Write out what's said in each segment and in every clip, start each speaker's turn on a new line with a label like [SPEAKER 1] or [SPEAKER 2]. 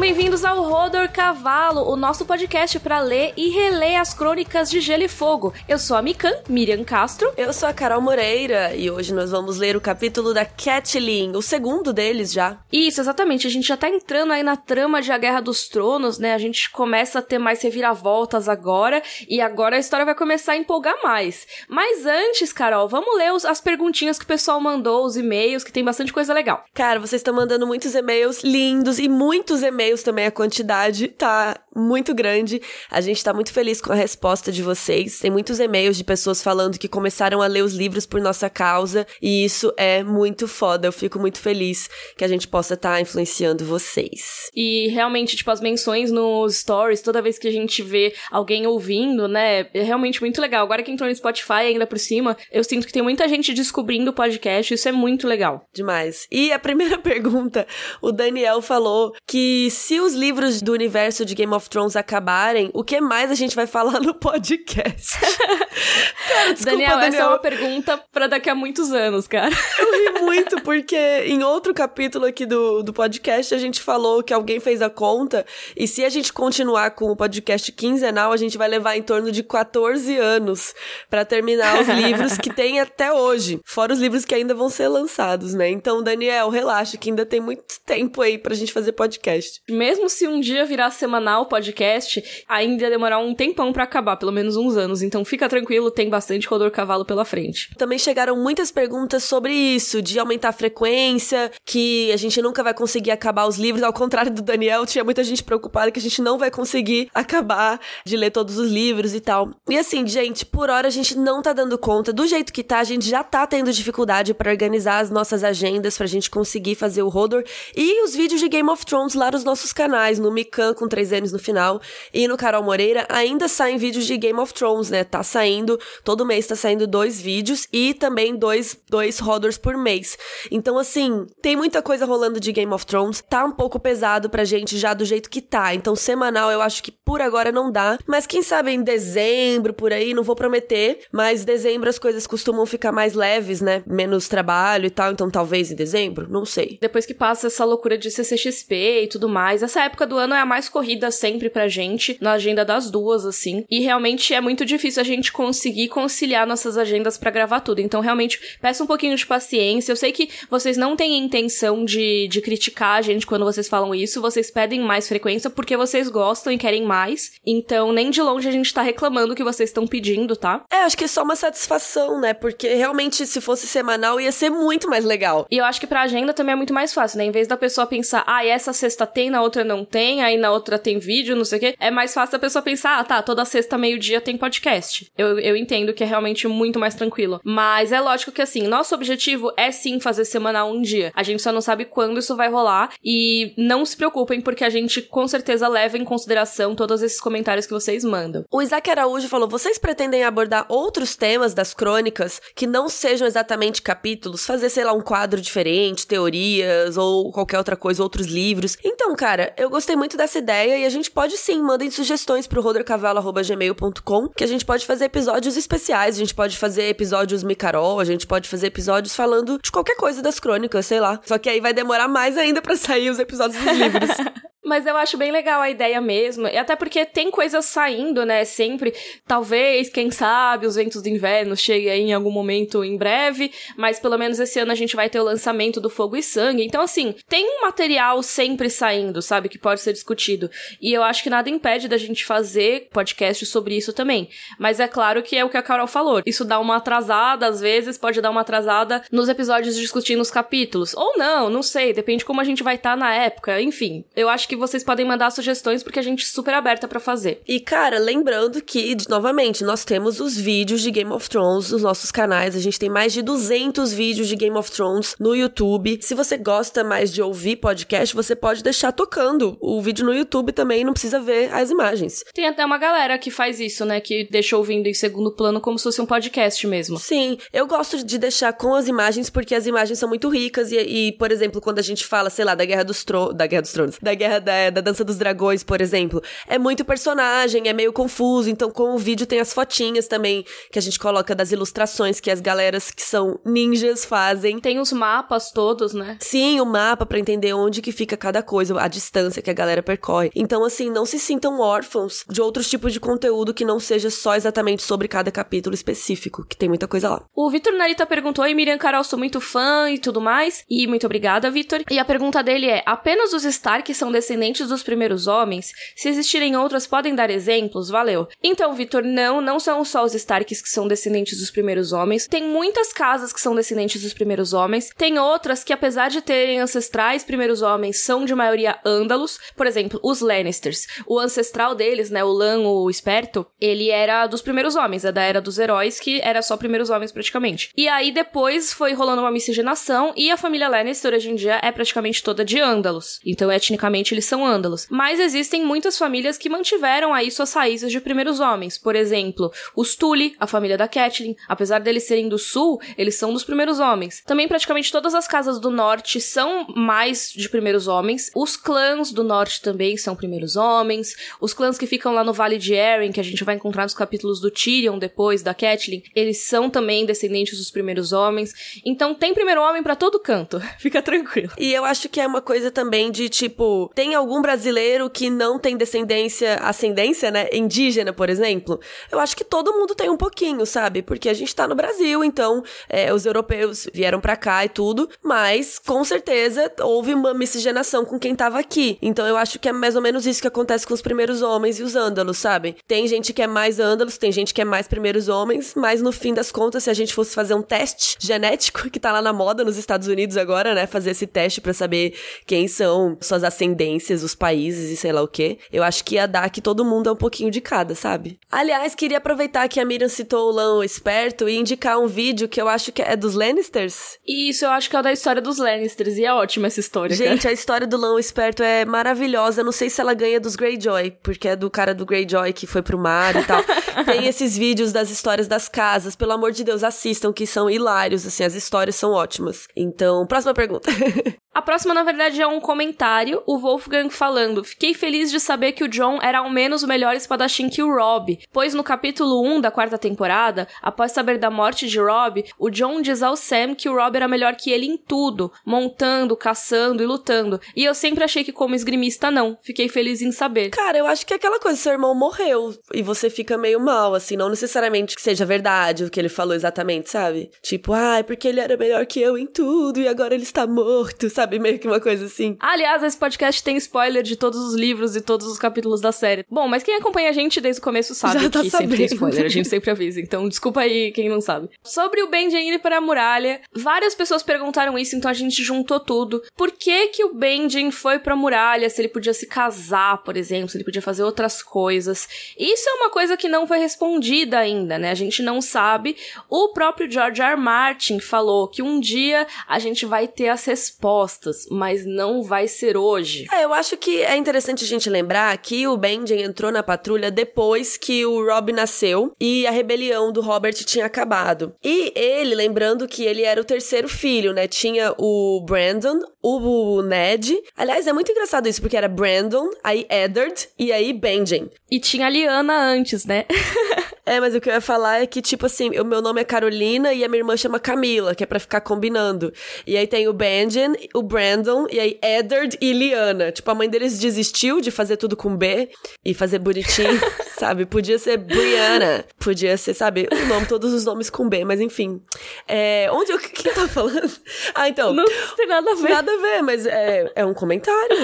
[SPEAKER 1] bem-vindos ao Rodor Cavalo, o nosso podcast para ler e reler as crônicas de Gelo e Fogo. Eu sou a Mikan, Miriam Castro.
[SPEAKER 2] Eu sou a Carol Moreira e hoje nós vamos ler o capítulo da Catelyn, o segundo deles já.
[SPEAKER 1] Isso, exatamente. A gente já tá entrando aí na trama de A Guerra dos Tronos, né? A gente começa a ter mais reviravoltas agora e agora a história vai começar a empolgar mais. Mas antes, Carol, vamos ler os, as perguntinhas que o pessoal mandou, os e-mails, que tem bastante coisa legal.
[SPEAKER 2] Cara, vocês estão mandando muitos e-mails lindos e muitos e-mails também. A quantidade tá muito grande. A gente tá muito feliz com a resposta de vocês. Tem muitos e-mails de pessoas falando que começaram a ler os livros por nossa causa e isso é muito foda. Eu fico muito feliz que a gente possa estar tá influenciando vocês.
[SPEAKER 1] E realmente, tipo, as menções nos stories, toda vez que a gente vê alguém ouvindo, né, é realmente muito legal. Agora que entrou no Spotify ainda por cima, eu sinto que tem muita gente descobrindo o podcast, isso é muito legal.
[SPEAKER 2] Demais. E a primeira pergunta, o Daniel falou que se os livros do universo de Game of Thrones acabarem, o que mais a gente vai falar no podcast?
[SPEAKER 1] cara, desculpa, Daniel, Daniel, essa é uma pergunta para daqui a muitos anos, cara.
[SPEAKER 2] Eu ri muito, porque em outro capítulo aqui do, do podcast a gente falou que alguém fez a conta, e se a gente continuar com o podcast quinzenal, a gente vai levar em torno de 14 anos para terminar os livros que tem até hoje, fora os livros que ainda vão ser lançados, né? Então, Daniel, relaxa que ainda tem muito tempo aí pra gente fazer podcast.
[SPEAKER 1] Mesmo se um dia virar semanal podcast, ainda demorar um tempão para acabar, pelo menos uns anos. Então fica tranquilo, tem bastante Rodor Cavalo pela frente.
[SPEAKER 2] Também chegaram muitas perguntas sobre isso, de aumentar a frequência, que a gente nunca vai conseguir acabar os livros. Ao contrário do Daniel, tinha muita gente preocupada que a gente não vai conseguir acabar de ler todos os livros e tal. E assim, gente, por hora a gente não tá dando conta. Do jeito que tá, a gente já tá tendo dificuldade para organizar as nossas agendas pra gente conseguir fazer o Rodor e os vídeos de Game of Thrones lá nos nossos canais, no Mikan com três N's no final e no Carol Moreira ainda saem vídeos de Game of Thrones, né? Tá saindo, todo mês tá saindo dois vídeos e também dois, dois Rodors por mês. Então, assim, tem muita coisa rolando de Game of Thrones, tá um pouco pesado pra gente já do jeito que tá. Então, semanal eu acho que por agora não dá, mas quem sabe em dezembro, por aí, não vou prometer, mas dezembro as coisas costumam ficar mais leves, né? Menos trabalho e tal, então talvez em dezembro, não sei.
[SPEAKER 1] Depois que passa essa loucura de CCXP e tudo mais, essa época do ano é a mais corrida sempre pra gente, na agenda das duas, assim, e realmente é muito difícil a gente conseguir conciliar nossas agendas para gravar tudo, então realmente peço um pouquinho de paciência, eu sei que vocês não têm intenção de, de criticar a gente quando vocês falam isso, vocês pedem mais frequência porque vocês gostam e querem mais, então nem de longe a gente tá reclamando que vocês estão pedindo, tá?
[SPEAKER 2] É, acho que é só uma satisfação, né? Porque realmente se fosse semanal ia ser muito mais legal.
[SPEAKER 1] E eu acho que pra agenda também é muito mais fácil, né? Em vez da pessoa pensar, ah, essa sexta tem, na outra não tem, aí na outra tem vídeo, não sei o quê, é mais fácil a pessoa pensar, ah, tá, toda sexta, meio-dia tem podcast. Eu, eu entendo que é realmente muito mais tranquilo. Mas é lógico que, assim, nosso objetivo é sim fazer semanal um dia. A gente só não sabe quando isso vai rolar. E não se preocupem, porque a gente com certeza leva em consideração todos esses comentários que vocês mandam.
[SPEAKER 2] O Isaac Araújo falou: vocês pretendem abordar outros temas das crônicas que não sejam exatamente capítulos? Fazer, sei lá, um quadro diferente, teorias ou qualquer outra coisa, outros livros? Então, cara, eu gostei muito dessa ideia e a gente pode sim, mandem sugestões pro rodercavalo.gmail.com que a gente pode fazer episódios especiais, a gente pode fazer episódios Micarol, a gente pode fazer episódios falando de qualquer coisa das crônicas, sei lá. Só que aí vai demorar mais ainda para sair os episódios dos livros.
[SPEAKER 1] Mas eu acho bem legal a ideia mesmo. E até porque tem coisas saindo, né? Sempre. Talvez, quem sabe, os ventos do inverno cheguem aí em algum momento em breve. Mas pelo menos esse ano a gente vai ter o lançamento do Fogo e Sangue. Então, assim, tem um material sempre saindo, sabe? Que pode ser discutido. E eu acho que nada impede da gente fazer podcast sobre isso também. Mas é claro que é o que a Carol falou. Isso dá uma atrasada, às vezes, pode dar uma atrasada nos episódios discutindo os capítulos. Ou não, não sei. Depende como a gente vai estar tá na época. Enfim, eu acho que vocês podem mandar sugestões porque a gente é super aberta para fazer.
[SPEAKER 2] E cara, lembrando que, novamente, nós temos os vídeos de Game of Thrones nos nossos canais. A gente tem mais de 200 vídeos de Game of Thrones no YouTube. Se você gosta mais de ouvir podcast, você pode deixar tocando o vídeo no YouTube também, não precisa ver as imagens.
[SPEAKER 1] Tem até uma galera que faz isso, né, que deixa ouvindo em segundo plano como se fosse um podcast mesmo.
[SPEAKER 2] Sim, eu gosto de deixar com as imagens porque as imagens são muito ricas e, e por exemplo, quando a gente fala, sei lá, da Guerra dos Tronos, da Guerra dos Tronos, da Guerra da, da Dança dos Dragões, por exemplo. É muito personagem, é meio confuso, então com o vídeo tem as fotinhas também que a gente coloca das ilustrações que as galeras que são ninjas fazem.
[SPEAKER 1] Tem os mapas todos, né?
[SPEAKER 2] Sim, o mapa para entender onde que fica cada coisa, a distância que a galera percorre. Então, assim, não se sintam órfãos de outros tipos de conteúdo que não seja só exatamente sobre cada capítulo específico, que tem muita coisa lá.
[SPEAKER 1] O Vitor Narita perguntou, e Miriam Carol, sou muito fã e tudo mais. E muito obrigada, Vitor. E a pergunta dele é: apenas os Stark são descendentes dos primeiros homens? Se existirem outras, podem dar exemplos? Valeu. Então, Vitor, não, não são só os Starks que são descendentes dos primeiros homens. Tem muitas casas que são descendentes dos primeiros homens. Tem outras que, apesar de terem ancestrais primeiros homens, são de maioria ândalos. Por exemplo, os Lannisters. O ancestral deles, né, o Lan, o esperto, ele era dos primeiros homens, é da era dos heróis, que era só primeiros homens praticamente. E aí depois foi rolando uma miscigenação e a família Lannister hoje em dia é praticamente toda de ândalos. Então, etnicamente, eles são ândalos. Mas existem muitas famílias que mantiveram aí suas raízes de primeiros homens. Por exemplo, os Tully, a família da Catelyn, apesar deles serem do sul, eles são dos primeiros homens. Também praticamente todas as casas do norte são mais de primeiros homens. Os clãs do norte também são primeiros homens. Os clãs que ficam lá no Vale de Arryn, que a gente vai encontrar nos capítulos do Tyrion depois, da Catelyn, eles são também descendentes dos primeiros homens. Então tem primeiro homem para todo canto. Fica tranquilo.
[SPEAKER 2] E eu acho que é uma coisa também de tipo, tem algum brasileiro que não tem descendência, ascendência, né, indígena, por exemplo? Eu acho que todo mundo tem um pouquinho, sabe? Porque a gente tá no Brasil, então é, os europeus vieram para cá e tudo, mas com certeza houve uma miscigenação com quem tava aqui. Então eu acho que é mais ou menos isso que acontece com os primeiros homens e os ândalos, sabe? Tem gente que é mais ândalos, tem gente que é mais primeiros homens, mas no fim das contas, se a gente fosse fazer um teste genético, que tá lá na moda nos Estados Unidos agora, né? Fazer esse teste para saber quem são suas ascendências, os países e sei lá o quê. Eu acho que ia dar que todo mundo é um pouquinho de cada, sabe? Aliás, queria aproveitar que a Miriam citou o Lão Esperto e indicar um vídeo que eu acho que é dos Lannisters.
[SPEAKER 1] Isso, eu acho que é o da história dos Lannisters e é ótima essa história.
[SPEAKER 2] Gente,
[SPEAKER 1] cara.
[SPEAKER 2] a história do Lão Esperto é maravilhosa. Eu não sei se ela ganha dos Greyjoy, porque é do cara do Greyjoy que foi pro mar e tal. Tem esses vídeos das histórias das casas. Pelo amor de Deus, assistam, que são hilários, assim, as histórias são ótimas. Então, próxima pergunta.
[SPEAKER 1] A próxima, na verdade, é um comentário, o Wolfgang falando: Fiquei feliz de saber que o John era ao menos o melhor espadachim que o Rob, pois no capítulo 1 da quarta temporada, após saber da morte de Rob, o John diz ao Sam que o Rob era melhor que ele em tudo, montando, caçando e lutando. E eu sempre achei que como esgrimista não. Fiquei feliz em saber.
[SPEAKER 2] Cara, eu acho que é aquela coisa, seu irmão morreu e você fica meio mal, assim, não necessariamente que seja verdade o que ele falou exatamente, sabe? Tipo, ai, ah, porque ele era melhor que eu em tudo e agora ele está morto, sabe? Sabe? Meio que uma coisa assim.
[SPEAKER 1] Aliás, esse podcast tem spoiler de todos os livros e todos os capítulos da série. Bom, mas quem acompanha a gente desde o começo sabe
[SPEAKER 2] Já tá
[SPEAKER 1] que
[SPEAKER 2] sabendo.
[SPEAKER 1] sempre tem spoiler. A gente sempre avisa. Então, desculpa aí quem não sabe. Sobre o Benjen ir para a muralha, várias pessoas perguntaram isso, então a gente juntou tudo. Por que que o Benjen foi pra muralha? Se ele podia se casar, por exemplo, se ele podia fazer outras coisas. Isso é uma coisa que não foi respondida ainda, né? A gente não sabe. O próprio George R. R. Martin falou que um dia a gente vai ter as respostas mas não vai ser hoje.
[SPEAKER 2] É, eu acho que é interessante a gente lembrar que o Benjen entrou na patrulha depois que o Rob nasceu e a rebelião do Robert tinha acabado. E ele, lembrando que ele era o terceiro filho, né? Tinha o Brandon, o Ned. Aliás, é muito engraçado isso, porque era Brandon, aí Eddard e aí Benjen.
[SPEAKER 1] E tinha a Liana antes, né?
[SPEAKER 2] é, mas o que eu ia falar é que, tipo assim, o meu nome é Carolina e a minha irmã chama Camila, que é pra ficar combinando. E aí tem o Benjen, o Brandon, e aí Eddard e Liana. Tipo, a mãe deles desistiu de fazer tudo com B e fazer bonitinho, sabe? Podia ser Brianna, podia ser, sabe, o nome, todos os nomes com B, mas enfim. É, onde eu. O que eu tava falando? Ah, então.
[SPEAKER 1] Não tem nada a ver.
[SPEAKER 2] Nada a ver, mas é, é um comentário.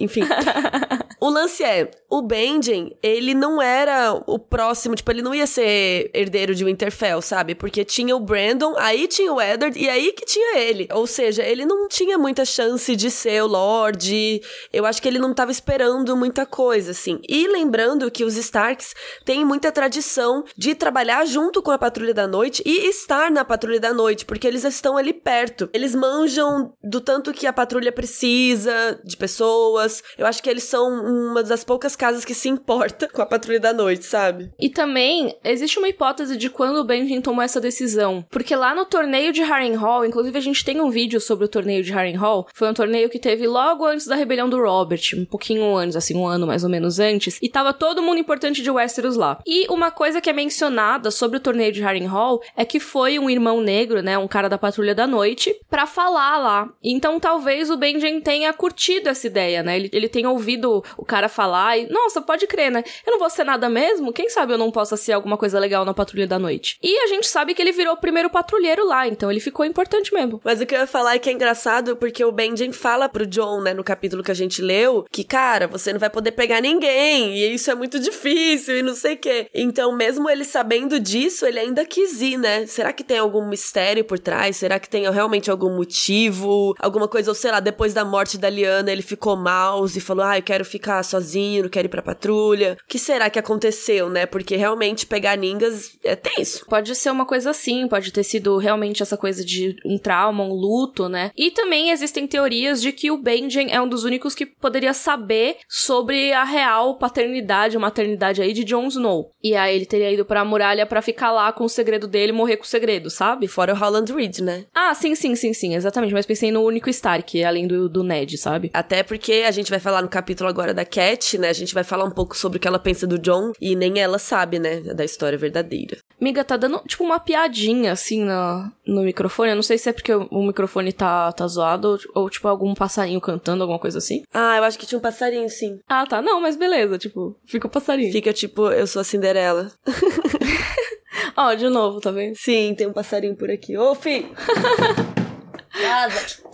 [SPEAKER 2] Enfim. o lance é: o Benjen, ele não era o próximo, tipo, ele não ia ser herdeiro de Winterfell, sabe? Porque tinha o Brandon, aí tinha o Eddard, e aí que tinha ele. Ou seja, ele não tinha muita chance de ser o Lorde. Eu acho que ele não tava esperando muita coisa, assim. E lembrando que os Starks têm muita tradição de trabalhar junto com a Patrulha da Noite e estar na Patrulha da Noite, porque eles estão ali perto. Eles manjam do tanto que a patrulha precisa de pessoas. Eu acho que eles são uma das poucas casas que se importa com a patrulha da noite, sabe?
[SPEAKER 1] E também existe uma hipótese de quando o Benjen tomou essa decisão. Porque lá no torneio de Harrenhal, inclusive a gente tem um vídeo sobre o torneio de Harrenhal, foi um torneio que teve logo antes da rebelião do Robert, um pouquinho antes, assim, um ano mais ou menos antes, e tava todo mundo importante de Westeros lá. E uma coisa que é mencionada sobre o torneio de Harrenhal é que foi um irmão negro, né, um cara da patrulha da noite, para falar lá. Então talvez o Benjen tenha curtido essa ideia, né? Ele, ele tenha ouvido o cara falar e, nossa, pode crer, né? Eu não vou ser nada mesmo? Quem sabe eu não possa ser alguma coisa legal na patrulha da noite? E a gente sabe que ele virou o primeiro patrulheiro lá, então ele ficou importante mesmo.
[SPEAKER 2] Mas o que eu ia falar é que é engraçado porque o Benjen fala pro John, né, no capítulo que a gente leu, que, cara, você não vai poder pegar ninguém, e isso é muito difícil, e não sei o quê. Então, mesmo ele sabendo disso, ele ainda quis ir, né? Será que tem algum mistério por trás? Será que tem realmente algum motivo? Alguma coisa, ou sei lá, depois da morte da Liana, ele ficou mal e falou, ah, eu quero ficar sozinho, não quero ir pra patrulha. O que será que aconteceu, né? Porque realmente pegar ningas é tenso.
[SPEAKER 1] Pode ser uma coisa assim, pode ter sido realmente essa coisa de um trauma, um luto, né? E também existem teorias de que o Benjen é um dos únicos que poderia saber sobre a real paternidade ou maternidade aí de Jon Snow. E aí ele teria ido pra muralha para ficar lá com o segredo dele morrer com o segredo, sabe?
[SPEAKER 2] Fora o Holland Reed, né?
[SPEAKER 1] Ah, sim, sim, sim, sim, exatamente. Mas pensei no único Stark, além do, do Ned, sabe?
[SPEAKER 2] Até porque a gente vai falar no capítulo agora da Cat, né? A gente vai falar um pouco sobre o que ela pensa do John e nem ela sabe, né? Da história verdadeira.
[SPEAKER 1] Miga, tá dando tipo uma piadinha assim no, no microfone. Eu não sei se é porque o, microfone tá, tá zoado ou, ou, tipo algum passarinho cantando, alguma coisa assim.
[SPEAKER 2] Ah, eu acho que tinha um passarinho, sim.
[SPEAKER 1] Ah, tá. Não, mas beleza. Tipo, fica o passarinho.
[SPEAKER 2] Fica tipo, eu sou a Cinderela.
[SPEAKER 1] Ó, oh, de novo, tá vendo?
[SPEAKER 2] Sim, tem um passarinho por aqui. Ô, fi!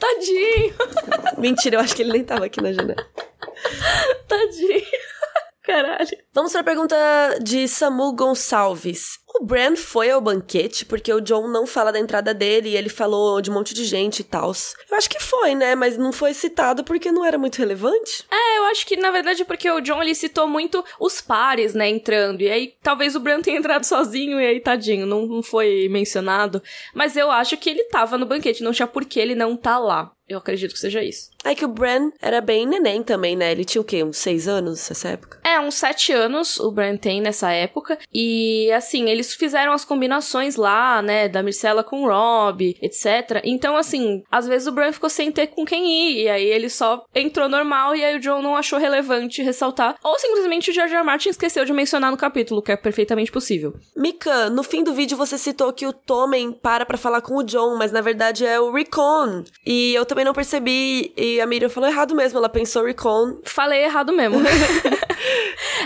[SPEAKER 1] Tadinho.
[SPEAKER 2] Mentira, eu acho que ele nem tava aqui na janela.
[SPEAKER 1] Tadinho. Caralho.
[SPEAKER 2] Vamos para a pergunta de Samu Gonçalves. O Bran foi ao banquete porque o John não fala da entrada dele e ele falou de um monte de gente e tal. Eu acho que foi, né? Mas não foi citado porque não era muito relevante.
[SPEAKER 1] É, eu acho que na verdade porque o John ele citou muito os pares, né, entrando. E aí talvez o Bran tenha entrado sozinho e aí tadinho, não, não foi mencionado. Mas eu acho que ele tava no banquete, não tinha por que ele não tá lá. Eu acredito que seja isso.
[SPEAKER 2] É que o Bran era bem neném também, né? Ele tinha o quê? Uns seis anos nessa época?
[SPEAKER 1] É, uns sete anos o Bran tem nessa época. E, assim, eles fizeram as combinações lá, né? Da Myrcella com o Rob, etc. Então, assim, às vezes o Bran ficou sem ter com quem ir. E aí ele só entrou normal e aí o John não achou relevante ressaltar. Ou simplesmente o George R. Martin esqueceu de mencionar no capítulo, que é perfeitamente possível.
[SPEAKER 2] Mika, no fim do vídeo você citou que o Tommen para pra falar com o John, mas na verdade é o Recon. E eu também também não percebi e a Miriam falou errado mesmo. Ela pensou Recon.
[SPEAKER 1] Falei errado mesmo.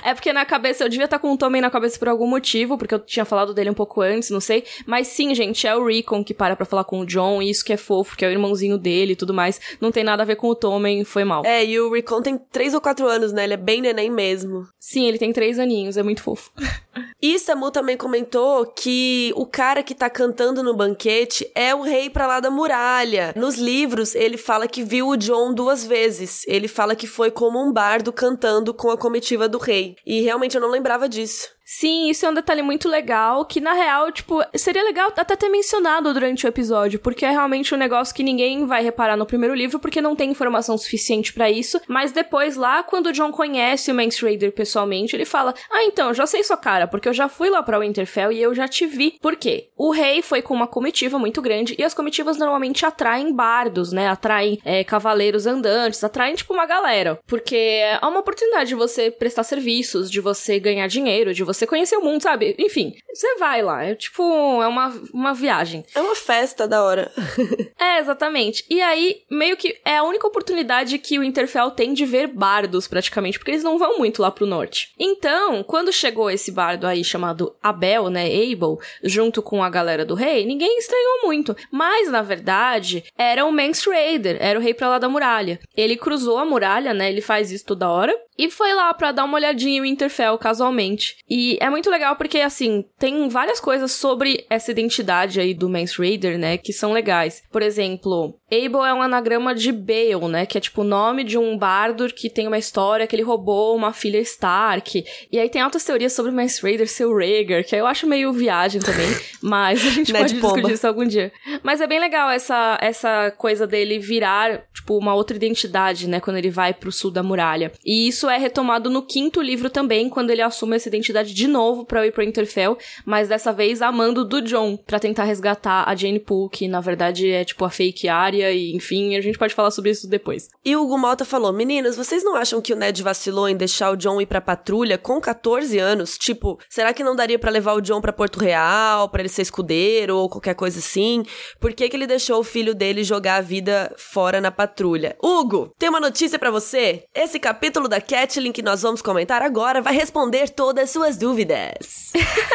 [SPEAKER 1] é porque na cabeça, eu devia estar com o Tommen na cabeça por algum motivo, porque eu tinha falado dele um pouco antes, não sei. Mas sim, gente, é o Recon que para pra falar com o John, e isso que é fofo, que é o irmãozinho dele e tudo mais. Não tem nada a ver com o Tommen, foi mal.
[SPEAKER 2] É, e o Recon tem três ou quatro anos, né? Ele é bem neném mesmo.
[SPEAKER 1] Sim, ele tem três aninhos, é muito fofo.
[SPEAKER 2] E Samu também comentou que o cara que tá cantando no banquete é o rei pra lá da muralha. Nos livros, ele fala que viu o John duas vezes. Ele fala que foi como um bardo cantando com a comitiva do rei. E realmente eu não lembrava disso.
[SPEAKER 1] Sim, isso é um detalhe muito legal, que na real, tipo, seria legal até ter mencionado durante o episódio, porque é realmente um negócio que ninguém vai reparar no primeiro livro, porque não tem informação suficiente para isso, mas depois lá, quando o John conhece o Mance Raider pessoalmente, ele fala, ah, então, já sei sua cara, porque eu já fui lá pra Winterfell e eu já te vi. Por quê? O rei foi com uma comitiva muito grande, e as comitivas normalmente atraem bardos, né, atraem é, cavaleiros andantes, atraem, tipo, uma galera, porque é uma oportunidade de você prestar serviços, de você ganhar dinheiro, de você você conhecer o mundo, sabe? Enfim, você vai lá. É tipo, é uma, uma viagem.
[SPEAKER 2] É uma festa da hora.
[SPEAKER 1] é, exatamente. E aí, meio que é a única oportunidade que o Interfell tem de ver bardos, praticamente, porque eles não vão muito lá pro norte. Então, quando chegou esse bardo aí chamado Abel, né, Abel, junto com a galera do rei, ninguém estranhou muito. Mas, na verdade, era o Mance Raider, era o rei pra lá da muralha. Ele cruzou a muralha, né, ele faz isso toda hora, e foi lá para dar uma olhadinha em Winterfell casualmente. E E é muito legal porque, assim, tem várias coisas sobre essa identidade aí do Mance Raider, né, que são legais. Por exemplo, Abel é um anagrama de Bale, né, que é tipo o nome de um bardo que tem uma história que ele roubou uma filha Stark. E aí tem altas teorias sobre o Mance Raider ser o Rhaegar, que eu acho meio viagem também, mas a gente pode discutir isso algum dia. Mas é bem legal essa, essa coisa dele virar, tipo, uma outra identidade, né, quando ele vai pro sul da muralha. E isso é retomado no quinto livro também, quando ele assume essa identidade de novo pra ir pro Interfell, mas dessa vez amando do John, para tentar resgatar a Jane Poole, que na verdade é tipo a fake área, e enfim, a gente pode falar sobre isso depois.
[SPEAKER 2] E o Hugo Malta falou: Meninas, vocês não acham que o Ned vacilou em deixar o John ir pra patrulha com 14 anos? Tipo, será que não daria para levar o John pra Porto Real, para ele ser escudeiro ou qualquer coisa assim? Por que, que ele deixou o filho dele jogar a vida fora na patrulha? Hugo, tem uma notícia para você? Esse capítulo da Catelyn que nós vamos comentar agora vai responder todas as suas dúvidas.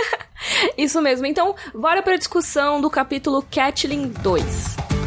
[SPEAKER 1] Isso mesmo. Então, bora pra discussão do capítulo Catelyn 2.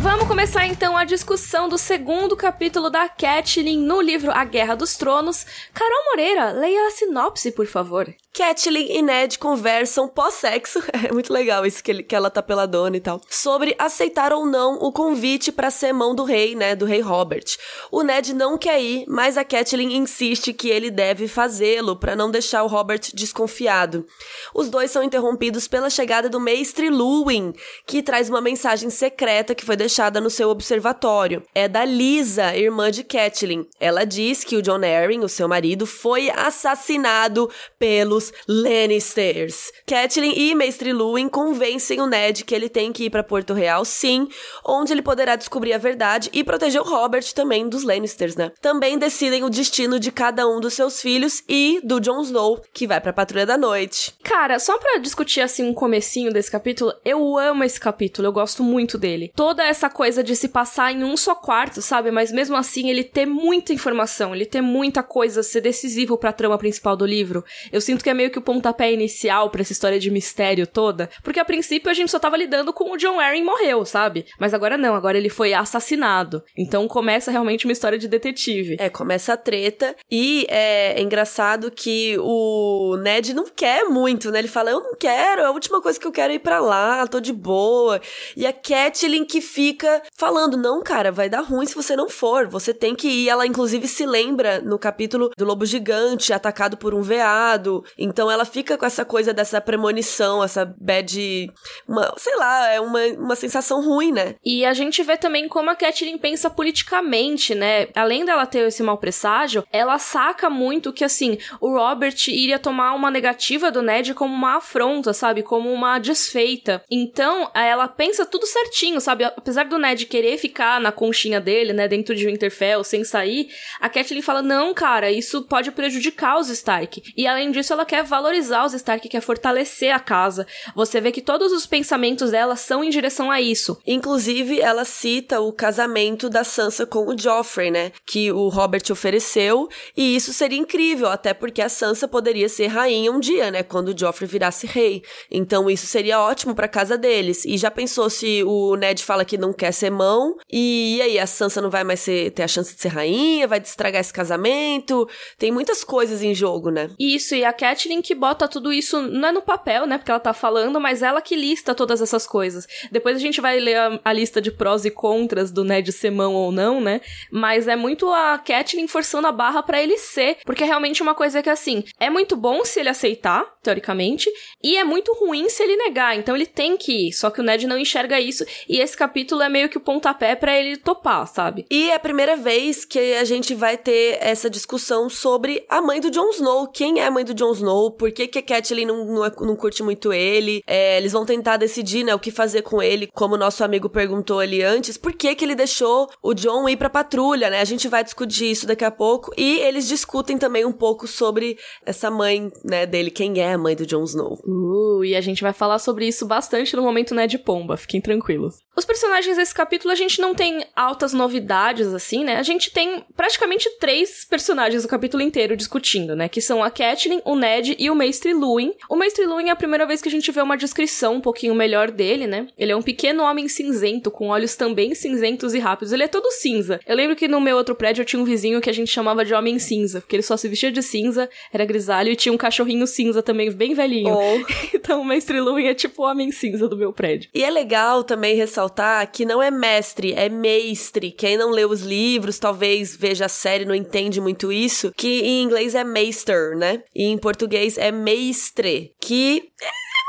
[SPEAKER 1] Vamos começar então a discussão do segundo capítulo da Catelyn no livro A Guerra dos Tronos. Carol Moreira, leia a sinopse, por favor.
[SPEAKER 2] Catelyn e Ned conversam pós-sexo, é muito legal isso que, ele, que ela tá pela dona e tal, sobre aceitar ou não o convite para ser mão do rei, né, do rei Robert. O Ned não quer ir, mas a Catelyn insiste que ele deve fazê-lo para não deixar o Robert desconfiado. Os dois são interrompidos pela chegada do mestre Luwin, que traz uma mensagem secreta que foi deixada no seu observatório. É da Lisa, irmã de Catelyn. Ela diz que o John Arryn, o seu marido, foi assassinado pelos Lannisters. Catelyn e Mestre Luwin convencem o Ned que ele tem que ir para Porto Real, sim, onde ele poderá descobrir a verdade e proteger o Robert também dos Lannisters, né? Também decidem o destino de cada um dos seus filhos e do Jon Snow, que vai pra Patrulha da Noite.
[SPEAKER 1] Cara, só pra discutir assim um comecinho desse capítulo, eu amo esse capítulo, eu gosto muito dele. Toda essa coisa de se passar em um só quarto, sabe? Mas mesmo assim ele ter muita informação, ele ter muita coisa, ser decisivo pra trama principal do livro. Eu sinto que é meio que o pontapé inicial para essa história de mistério toda, porque a princípio a gente só tava lidando com o John Arryn morreu, sabe? Mas agora não, agora ele foi assassinado. Então começa realmente uma história de detetive.
[SPEAKER 2] É, começa a treta e é, engraçado que o Ned não quer muito, né? Ele fala: "Eu não quero, é a última coisa que eu quero é ir para lá, tô de boa". E a Catelyn que fica falando: "Não, cara, vai dar ruim se você não for. Você tem que ir". Ela inclusive se lembra no capítulo do lobo gigante atacado por um veado. Então ela fica com essa coisa dessa premonição, essa bad. Uma, sei lá, é uma, uma sensação ruim, né?
[SPEAKER 1] E a gente vê também como a Catelyn pensa politicamente, né? Além dela ter esse mau presságio, ela saca muito que, assim, o Robert iria tomar uma negativa do Ned como uma afronta, sabe? Como uma desfeita. Então, ela pensa tudo certinho, sabe? Apesar do Ned querer ficar na conchinha dele, né? Dentro de Winterfell, sem sair, a Catelyn fala: não, cara, isso pode prejudicar os Stark. E além disso, ela quer valorizar os Stark, quer fortalecer a casa. Você vê que todos os pensamentos dela são em direção a isso.
[SPEAKER 2] Inclusive, ela cita o casamento da Sansa com o Joffrey, né? Que o Robert ofereceu, e isso seria incrível, até porque a Sansa poderia ser rainha um dia, né? Quando o Joffrey virasse rei. Então, isso seria ótimo pra casa deles. E já pensou se o Ned fala que não quer ser mão, e, e aí a Sansa não vai mais ser, ter a chance de ser rainha, vai estragar esse casamento? Tem muitas coisas em jogo, né?
[SPEAKER 1] Isso, e a Cat Catelyn que bota tudo isso, não é no papel, né? Porque ela tá falando, mas ela que lista todas essas coisas. Depois a gente vai ler a, a lista de prós e contras do Ned ser mão ou não, né? Mas é muito a Catelyn forçando a barra para ele ser. Porque é realmente uma coisa que, assim, é muito bom se ele aceitar, teoricamente, e é muito ruim se ele negar. Então ele tem que ir. Só que o Ned não enxerga isso. E esse capítulo é meio que o pontapé para ele topar, sabe?
[SPEAKER 2] E é a primeira vez que a gente vai ter essa discussão sobre a mãe do Jon Snow. Quem é a mãe do Jon Snow? Por que, que a Catelyn não, não, é, não curte muito ele. É, eles vão tentar decidir, né, o que fazer com ele, como o nosso amigo perguntou ali antes, por que que ele deixou o John ir pra patrulha, né? A gente vai discutir isso daqui a pouco. E eles discutem também um pouco sobre essa mãe, né, dele, quem é a mãe do Jon Snow.
[SPEAKER 1] Uh, e a gente vai falar sobre isso bastante no momento, né, de pomba, fiquem tranquilos. Os personagens nesse capítulo a gente não tem altas novidades, assim, né? A gente tem praticamente três personagens do capítulo inteiro discutindo, né? Que são a Catelyn, o Ned e o Mestre Luwin. O Mestre Luwin é a primeira vez que a gente vê uma descrição um pouquinho melhor dele, né? Ele é um pequeno homem cinzento, com olhos também cinzentos e rápidos. Ele é todo cinza. Eu lembro que no meu outro prédio eu tinha um vizinho que a gente chamava de Homem Cinza, porque ele só se vestia de cinza, era grisalho e tinha um cachorrinho cinza também, bem velhinho. Oh. então o Mestre Luwin é tipo o Homem Cinza do meu prédio.
[SPEAKER 2] E é legal também ressaltar que não é mestre, é mestre. Quem não leu os livros, talvez veja a série, não entende muito isso, que em inglês é maester, né? E em português é meistre, que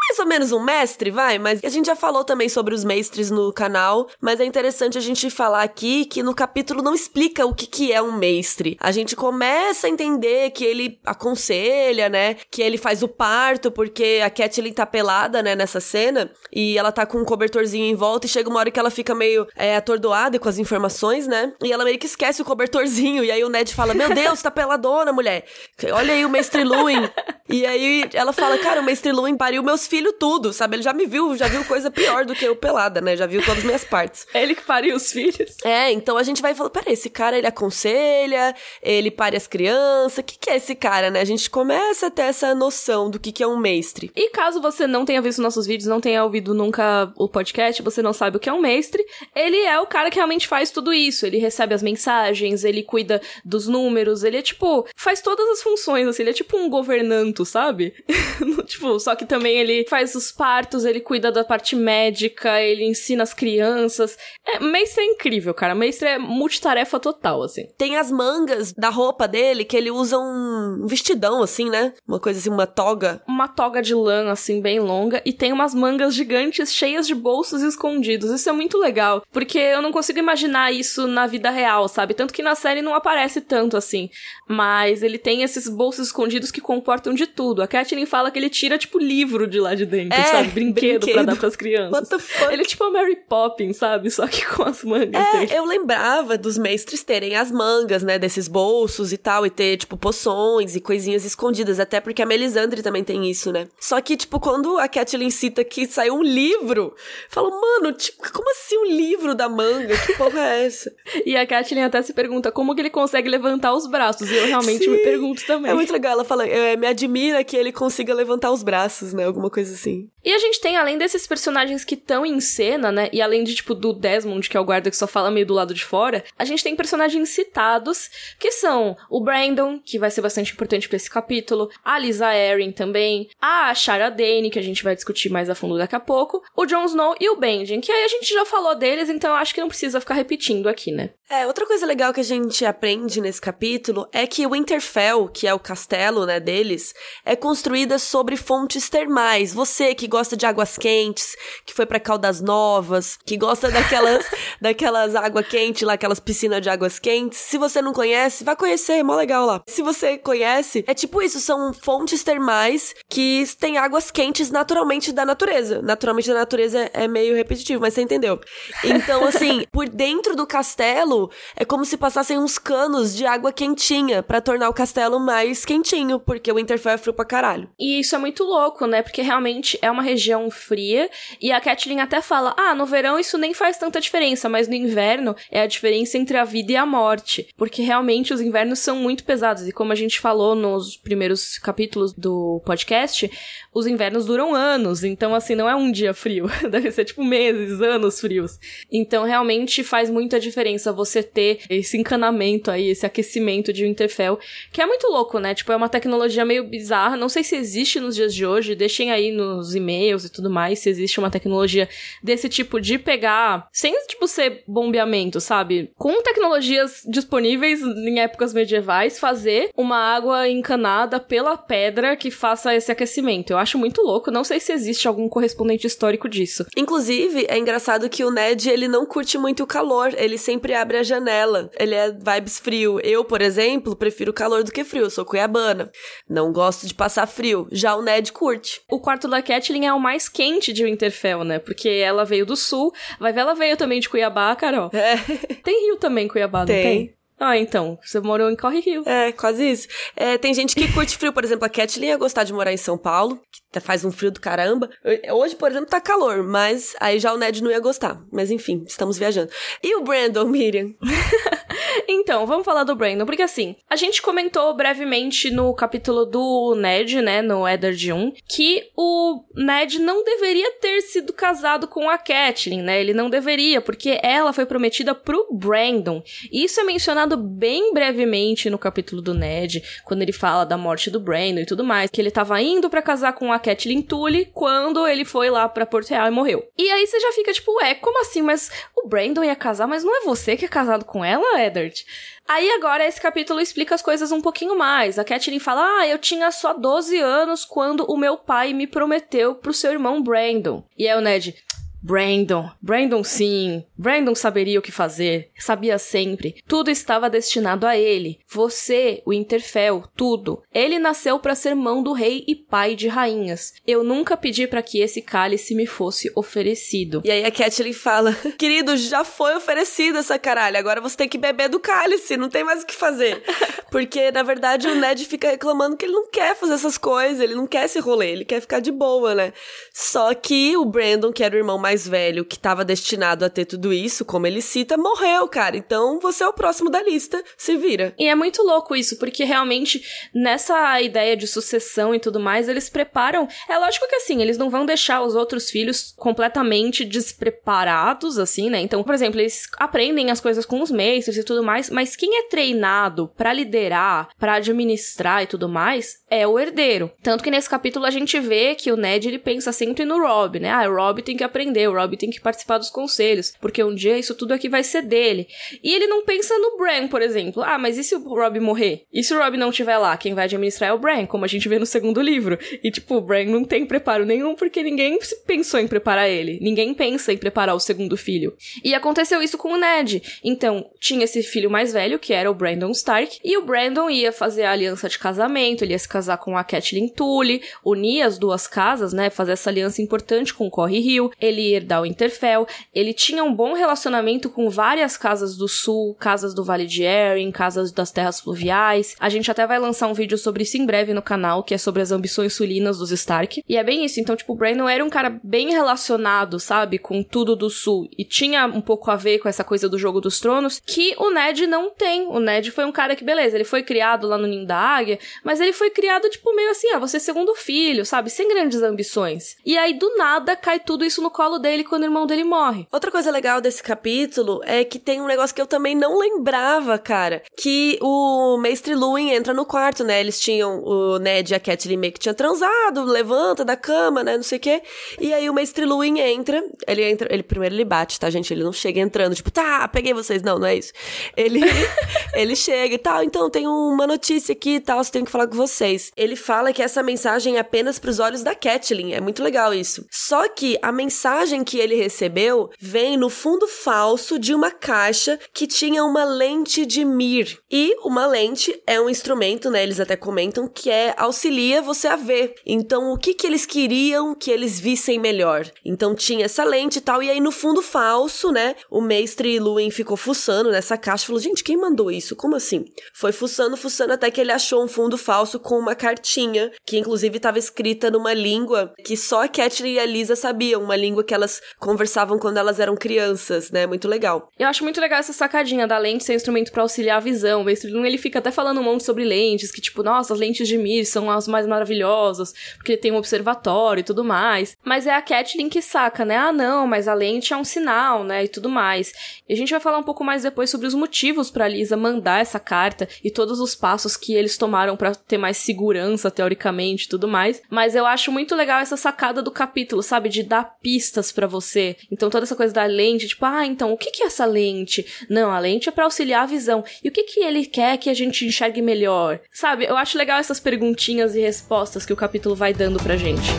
[SPEAKER 2] mais ou menos um mestre, vai, mas a gente já falou também sobre os mestres no canal, mas é interessante a gente falar aqui que no capítulo não explica o que, que é um mestre. A gente começa a entender que ele aconselha, né, que ele faz o parto, porque a Catelyn tá pelada, né, nessa cena, e ela tá com um cobertorzinho em volta, e chega uma hora que ela fica meio é, atordoada com as informações, né, e ela meio que esquece o cobertorzinho, e aí o Ned fala, meu Deus, tá peladona, mulher, olha aí o mestre Luin. e aí ela fala, cara, o mestre Luin pariu meus filhos filho tudo, sabe? Ele já me viu, já viu coisa pior do que eu pelada, né? Já viu todas as minhas partes.
[SPEAKER 1] É ele que pariu os filhos.
[SPEAKER 2] É, então a gente vai falando, peraí, esse cara ele aconselha, ele pare as crianças, o que, que é esse cara, né? A gente começa a ter essa noção do que, que é um mestre.
[SPEAKER 1] E caso você não tenha visto nossos vídeos, não tenha ouvido nunca o podcast, você não sabe o que é um mestre, ele é o cara que realmente faz tudo isso. Ele recebe as mensagens, ele cuida dos números, ele é tipo, faz todas as funções, assim, ele é tipo um governanto, sabe? tipo, só que também ele faz os partos, ele cuida da parte médica, ele ensina as crianças. É, Mestre é incrível, cara. Mestre é multitarefa total, assim.
[SPEAKER 2] Tem as mangas da roupa dele, que ele usa um vestidão, assim, né? Uma coisa assim, uma toga.
[SPEAKER 1] Uma toga de lã, assim, bem longa. E tem umas mangas gigantes cheias de bolsos escondidos. Isso é muito legal, porque eu não consigo imaginar isso na vida real, sabe? Tanto que na série não aparece tanto assim. Mas ele tem esses bolsos escondidos que comportam de tudo. A Kathleen fala que ele tira, tipo, livro de lá de dentro, é, sabe? Brinquedo, brinquedo pra dar pras crianças. What the fuck? Ele é tipo a Mary Poppins, sabe? Só que com as mangas.
[SPEAKER 2] É, dele. eu lembrava dos mestres terem as mangas, né? Desses bolsos e tal, e ter, tipo, poções e coisinhas escondidas. Até porque a Melisandre também tem isso, né? Só que, tipo, quando a Catelyn cita que saiu um livro, falo, mano, tipo, como assim um livro da manga? Que porra é essa?
[SPEAKER 1] e a Catelyn até se pergunta como que ele consegue levantar os braços. E eu realmente Sim, me pergunto também.
[SPEAKER 2] É muito legal. Ela fala, é, me admira que ele consiga levantar os braços, né? Alguma coisa assim.
[SPEAKER 1] E a gente tem, além desses personagens que estão em cena, né? E além de, tipo, do Desmond, que é o guarda que só fala meio do lado de fora, a gente tem personagens citados, que são o Brandon, que vai ser bastante importante para esse capítulo, a Lisa Erin também, a Shara Dane, que a gente vai discutir mais a fundo daqui a pouco, o Jon Snow e o Benjen, que aí a gente já falou deles, então eu acho que não precisa ficar repetindo aqui, né?
[SPEAKER 2] É, outra coisa legal que a gente aprende nesse capítulo é que o Winterfell, que é o castelo, né, deles, é construída sobre fontes termais. Você que gosta de águas quentes, que foi para Caldas Novas, que gosta daquelas daquelas água quente lá, aquelas piscinas de águas quentes, se você não conhece, vai conhecer, é mó legal lá. Se você conhece, é tipo isso, são fontes termais que têm águas quentes naturalmente da natureza. Naturalmente da natureza é meio repetitivo, mas você entendeu. Então, assim, por dentro do castelo é como se passassem uns canos de água quentinha para tornar o castelo mais quentinho, porque o Winterfell é frio pra caralho.
[SPEAKER 1] E isso é muito louco, né? Porque realmente é uma região fria e a Catelyn até fala: "Ah, no verão isso nem faz tanta diferença, mas no inverno é a diferença entre a vida e a morte, porque realmente os invernos são muito pesados e como a gente falou nos primeiros capítulos do podcast, os invernos duram anos, então assim, não é um dia frio, deve ser tipo meses, anos frios. Então realmente faz muita diferença você ter esse encanamento aí, esse aquecimento de Winterfell, que é muito louco, né? Tipo, é uma tecnologia meio bizarra, não sei se existe nos dias de hoje, deixem aí nos e-mails e tudo mais se existe uma tecnologia desse tipo de pegar, sem tipo ser bombeamento, sabe? Com tecnologias disponíveis em épocas medievais, fazer uma água encanada pela pedra que faça esse aquecimento. Eu acho muito louco, não sei se existe algum correspondente histórico disso.
[SPEAKER 2] Inclusive, é engraçado que o Ned, ele não curte muito o calor, ele sempre abre a janela. Ele é vibes frio. Eu, por exemplo, prefiro calor do que frio, eu sou cuiabana. Não gosto de passar frio. Já o Ned curte.
[SPEAKER 1] O quarto da Catelyn é o mais quente de Winterfell, né? Porque ela veio do sul, vai ver ela veio também de Cuiabá, Carol. É. Tem rio também, Cuiabá,
[SPEAKER 2] tem.
[SPEAKER 1] não tem? Ah, então, você morou em Corre Rio.
[SPEAKER 2] É, quase isso. É, tem gente que curte frio, por exemplo, a Kathleen ia gostar de morar em São Paulo, que faz um frio do caramba. Hoje, por exemplo, tá calor, mas aí já o Ned não ia gostar. Mas enfim, estamos viajando. E o Brandon, Miriam?
[SPEAKER 1] então, vamos falar do Brandon, porque assim, a gente comentou brevemente no capítulo do Ned, né, no Eddard 1, que o Ned não deveria ter sido casado com a Catelyn, né? Ele não deveria, porque ela foi prometida pro Brandon. E isso é mencionado bem brevemente no capítulo do Ned, quando ele fala da morte do Brandon e tudo mais, que ele tava indo para casar com a Catelyn Tully quando ele foi lá para Porto Real e morreu. E aí você já fica tipo, ué, como assim? Mas o Brandon ia casar, mas não é você que é casado com ela, Eddard? Aí agora esse capítulo explica as coisas um pouquinho mais. A Catelyn fala: "Ah, eu tinha só 12 anos quando o meu pai me prometeu pro seu irmão Brandon". E aí o Ned: Brandon. Brandon sim. Brandon saberia o que fazer. Sabia sempre. Tudo estava destinado a ele. Você, o Interfell, tudo. Ele nasceu para ser mão do rei e pai de rainhas. Eu nunca pedi para que esse cálice me fosse oferecido.
[SPEAKER 2] E aí a Catelyn fala: Querido, já foi oferecido essa caralho. Agora você tem que beber do cálice. Não tem mais o que fazer. Porque, na verdade, o Ned fica reclamando que ele não quer fazer essas coisas. Ele não quer esse rolê. Ele quer ficar de boa, né? Só que o Brandon, que era o irmão mais mais velho que estava destinado a ter tudo isso, como ele cita, morreu, cara. Então você é o próximo da lista, se vira.
[SPEAKER 1] E é muito louco isso, porque realmente nessa ideia de sucessão e tudo mais, eles preparam. É lógico que assim, eles não vão deixar os outros filhos completamente despreparados, assim, né? Então, por exemplo, eles aprendem as coisas com os mestres e tudo mais, mas quem é treinado para liderar, para administrar e tudo mais, é o herdeiro. Tanto que nesse capítulo a gente vê que o Ned ele pensa sempre no Rob, né? Ah, o Rob tem que aprender o Rob tem que participar dos conselhos, porque um dia isso tudo aqui vai ser dele. E ele não pensa no Bran, por exemplo. Ah, mas e se o Rob morrer? E se o Rob não estiver lá? Quem vai administrar é o Bran, como a gente vê no segundo livro. E tipo, o Bran não tem preparo nenhum porque ninguém pensou em preparar ele. Ninguém pensa em preparar o segundo filho. E aconteceu isso com o Ned. Então, tinha esse filho mais velho, que era o Brandon Stark, e o Brandon ia fazer a aliança de casamento, ele ia se casar com a Catelyn Tully, unir as duas casas, né, fazer essa aliança importante com o Corre Rio. Ele herdar o Interfell. Ele tinha um bom relacionamento com várias casas do sul, casas do Vale de Erin, casas das terras fluviais. A gente até vai lançar um vídeo sobre isso em breve no canal, que é sobre as ambições sulinas dos Stark. E é bem isso. Então, tipo, o Brandon era um cara bem relacionado, sabe, com tudo do sul. E tinha um pouco a ver com essa coisa do jogo dos tronos, que o Ned não tem. O Ned foi um cara que, beleza, ele foi criado lá no Ninho da Águia, mas ele foi criado, tipo, meio assim, ah, você é segundo filho, sabe? Sem grandes ambições. E aí, do nada, cai tudo isso no colo dele quando o irmão dele morre.
[SPEAKER 2] Outra coisa legal desse capítulo é que tem um negócio que eu também não lembrava, cara. Que o Mestre Luin entra no quarto, né? Eles tinham o Ned e a Catelyn meio que tinha transado, levanta da cama, né? Não sei o quê. E aí o Mestre Luin entra. Ele entra. Ele primeiro ele bate, tá, gente? Ele não chega entrando, tipo, tá, peguei vocês. Não, não é isso. Ele, ele chega e tal. Então, tem uma notícia aqui e tal, você tem que falar com vocês. Ele fala que essa mensagem é apenas pros olhos da Catelyn. É muito legal isso. Só que a mensagem que ele recebeu vem no fundo falso de uma caixa que tinha uma lente de mir. E uma lente é um instrumento, né? Eles até comentam que é auxilia você a ver. Então, o que que eles queriam que eles vissem melhor? Então, tinha essa lente e tal. E aí, no fundo falso, né? O mestre Luin ficou fuçando nessa caixa. Falou, gente, quem mandou isso? Como assim? Foi fuçando, fuçando até que ele achou um fundo falso com uma cartinha que, inclusive, estava escrita numa língua que só a Catherine e a Lisa sabiam. Uma língua que elas conversavam quando elas eram crianças, né? Muito legal.
[SPEAKER 1] Eu acho muito legal essa sacadinha da lente ser instrumento para auxiliar a visão. O Mestre Lun, ele fica até falando um monte sobre lentes, que tipo, nossa, as lentes de Mir são as mais maravilhosas, porque tem um observatório e tudo mais. Mas é a Catelyn que saca, né? Ah, não, mas a lente é um sinal, né? E tudo mais. E a gente vai falar um pouco mais depois sobre os motivos para Lisa mandar essa carta e todos os passos que eles tomaram para ter mais segurança, teoricamente, e tudo mais. Mas eu acho muito legal essa sacada do capítulo, sabe? De dar pistas para você. Então toda essa coisa da lente, tipo, ah, então o que que é essa lente? Não, a lente é para auxiliar a visão. E o que que ele quer que a gente enxergue melhor? Sabe? Eu acho legal essas perguntinhas e respostas que o capítulo vai dando pra gente.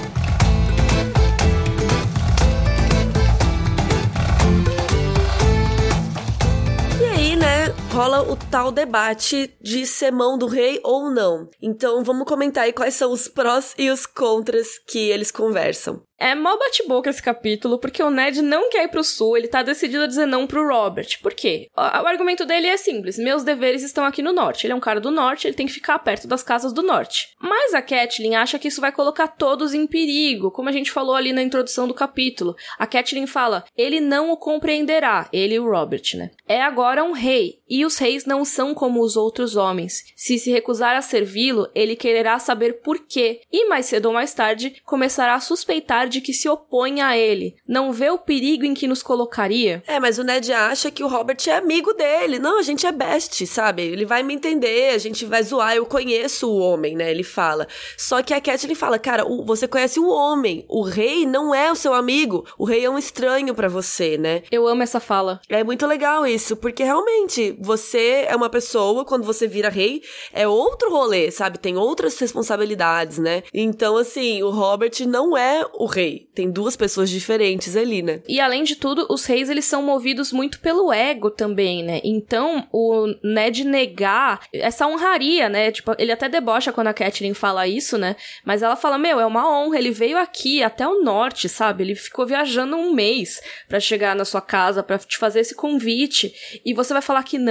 [SPEAKER 2] Rola o tal debate de ser mão do rei ou não. Então vamos comentar aí quais são os prós e os contras que eles conversam.
[SPEAKER 1] É mó bate-boca esse capítulo, porque o Ned não quer ir pro sul, ele tá decidido a dizer não pro Robert. Por quê? O, o argumento dele é simples: meus deveres estão aqui no norte. Ele é um cara do norte, ele tem que ficar perto das casas do norte. Mas a Catelyn acha que isso vai colocar todos em perigo, como a gente falou ali na introdução do capítulo. A Catelyn fala: ele não o compreenderá, ele e o Robert, né? É agora um rei, e os reis não são como os outros homens. Se se recusar a servi-lo, ele quererá saber por quê, e mais cedo ou mais tarde começará a suspeitar de que se opõe a ele. Não vê o perigo em que nos colocaria?
[SPEAKER 2] É, mas o Ned acha que o Robert é amigo dele. Não, a gente é best, sabe? Ele vai me entender, a gente vai zoar, eu conheço o homem, né? Ele fala. Só que a Catelyn fala, cara, você conhece o homem, o rei não é o seu amigo, o rei é um estranho para você, né?
[SPEAKER 1] Eu amo essa fala.
[SPEAKER 2] É muito legal isso, porque realmente você é uma pessoa, quando você vira rei, é outro rolê, sabe? Tem outras responsabilidades, né? Então, assim, o Robert não é o rei. Tem duas pessoas diferentes ali, né?
[SPEAKER 1] E além de tudo, os reis eles são movidos muito pelo ego também, né? Então, o Ned negar essa honraria, né? Tipo, ele até debocha quando a Catelyn fala isso, né? Mas ela fala: Meu, é uma honra, ele veio aqui até o norte, sabe? Ele ficou viajando um mês para chegar na sua casa, para te fazer esse convite. E você vai falar que não?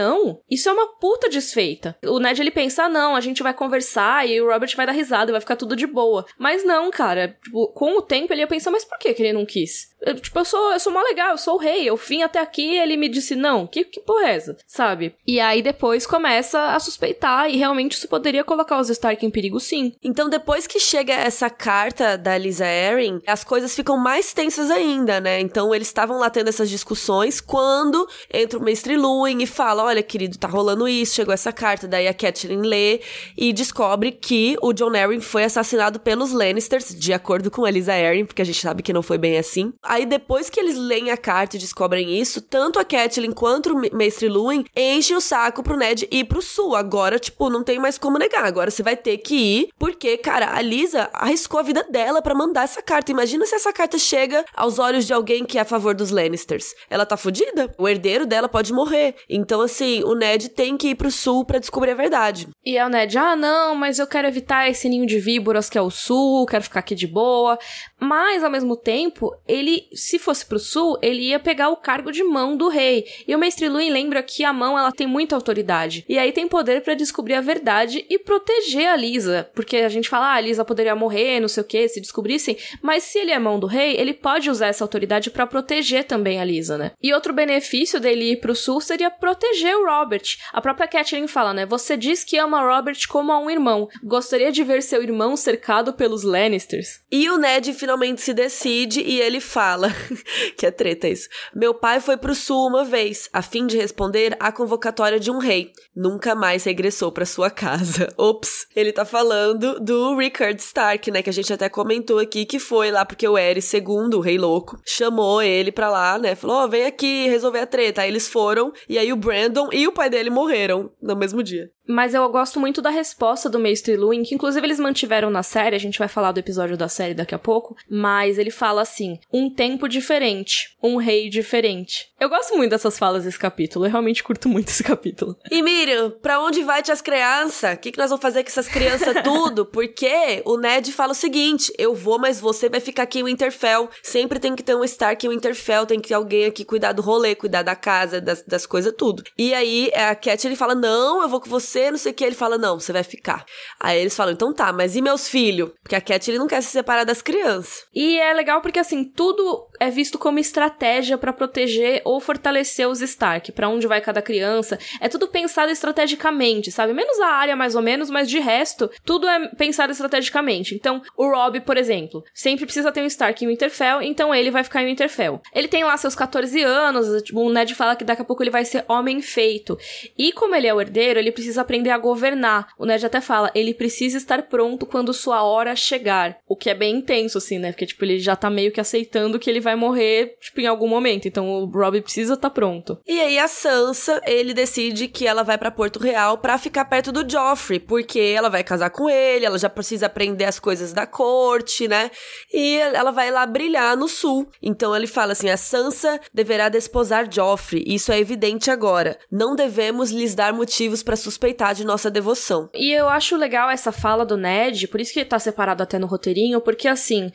[SPEAKER 1] Isso é uma puta desfeita. O Ned ele pensa: ah, não, a gente vai conversar e o Robert vai dar risada, vai ficar tudo de boa. Mas não, cara. Tipo, com o tempo ele ia pensar: mas por que, que ele não quis? Eu, tipo, eu sou, eu sou mó legal, eu sou o rei. Eu vim até aqui ele me disse não. Que, que porra é essa? Sabe? E aí depois começa a suspeitar e realmente isso poderia colocar os Stark em perigo sim.
[SPEAKER 2] Então depois que chega essa carta da Lisa Erin, as coisas ficam mais tensas ainda, né? Então eles estavam lá tendo essas discussões quando entra o Mestre Luin e fala: Olha, querido, tá rolando isso, chegou essa carta. Daí a Catelyn lê e descobre que o John Arryn foi assassinado pelos Lannisters, de acordo com a Lisa Erin, porque a gente sabe que não foi bem assim. Aí depois que eles leem a carta e descobrem isso, tanto a Catelyn quanto o Mestre Luin enchem o saco pro Ned ir pro sul. Agora, tipo, não tem mais como negar. Agora você vai ter que ir, porque, cara, a Lisa arriscou a vida dela para mandar essa carta. Imagina se essa carta chega aos olhos de alguém que é a favor dos Lannisters. Ela tá fodida. O herdeiro dela pode morrer. Então, assim, o Ned tem que ir pro sul para descobrir a verdade.
[SPEAKER 1] E a Ned, ah, não, mas eu quero evitar esse ninho de víboras que é o sul, quero ficar aqui de boa. Mas, ao mesmo tempo, ele, se fosse pro sul, ele ia pegar o cargo de mão do rei. E o Mestre Luin lembra que a mão, ela tem muita autoridade. E aí tem poder para descobrir a verdade e proteger a Lisa. Porque a gente fala, ah, a Lisa poderia morrer, não sei o que, se descobrissem. Mas se ele é mão do rei, ele pode usar essa autoridade para proteger também a Lisa, né? E outro benefício dele ir pro sul seria proteger o Robert. A própria Catherine fala, né? Você diz que ama Robert como a um irmão. Gostaria de ver seu irmão cercado pelos Lannisters.
[SPEAKER 2] E o Ned finalmente se decide e ele fala, que é treta isso. Meu pai foi pro sul uma vez, a fim de responder à convocatória de um rei. Nunca mais regressou para sua casa. Ops, ele tá falando do Rickard Stark, né, que a gente até comentou aqui que foi lá porque o Aerys II, o rei louco, chamou ele pra lá, né, falou, ó, oh, vem aqui resolver a treta. Aí eles foram, e aí o Brandon e o pai dele morreram no mesmo dia.
[SPEAKER 1] Mas eu gosto muito da resposta do Mestre Luin, que inclusive eles mantiveram na série, a gente vai falar do episódio da série daqui a pouco, mas ele fala assim: um tempo diferente, um rei diferente. Eu gosto muito dessas falas desse capítulo, eu realmente curto muito esse capítulo.
[SPEAKER 2] E Miriam, pra onde vai as crianças? O que, que nós vamos fazer com essas crianças tudo? Porque o Ned fala o seguinte: eu vou, mas você vai ficar aqui em Winterfell. Sempre tem que ter um Stark em Winterfell, tem que ter alguém aqui cuidar do rolê, cuidar da casa, das, das coisas, tudo. E aí a Cat ele fala: não, eu vou com você você, não sei o que. Ele fala, não, você vai ficar. Aí eles falam, então tá, mas e meus filhos? Porque a Cat, ele não quer se separar das crianças.
[SPEAKER 1] E é legal porque, assim, tudo é visto como estratégia para proteger ou fortalecer os Stark, para onde vai cada criança. É tudo pensado estrategicamente, sabe? Menos a área, mais ou menos, mas de resto, tudo é pensado estrategicamente. Então, o Rob, por exemplo, sempre precisa ter um Stark em Winterfell, então ele vai ficar em Winterfell. Ele tem lá seus 14 anos, tipo, o Ned fala que daqui a pouco ele vai ser homem feito. E como ele é o herdeiro, ele precisa aprender a governar. O Ned até fala, ele precisa estar pronto quando sua hora chegar. O que é bem intenso, assim, né? Porque, tipo, ele já tá meio que aceitando que ele vai morrer, tipo, em algum momento. Então o Robb precisa estar tá pronto.
[SPEAKER 2] E aí a Sansa, ele decide que ela vai para Porto Real para ficar perto do Joffrey, porque ela vai casar com ele, ela já precisa aprender as coisas da corte, né? E ela vai lá brilhar no sul. Então ele fala assim: a Sansa deverá desposar Joffrey. Isso é evidente agora. Não devemos lhes dar motivos para suspeitar de nossa devoção.
[SPEAKER 1] E eu acho legal essa fala do Ned, por isso que tá separado até no roteirinho, porque assim,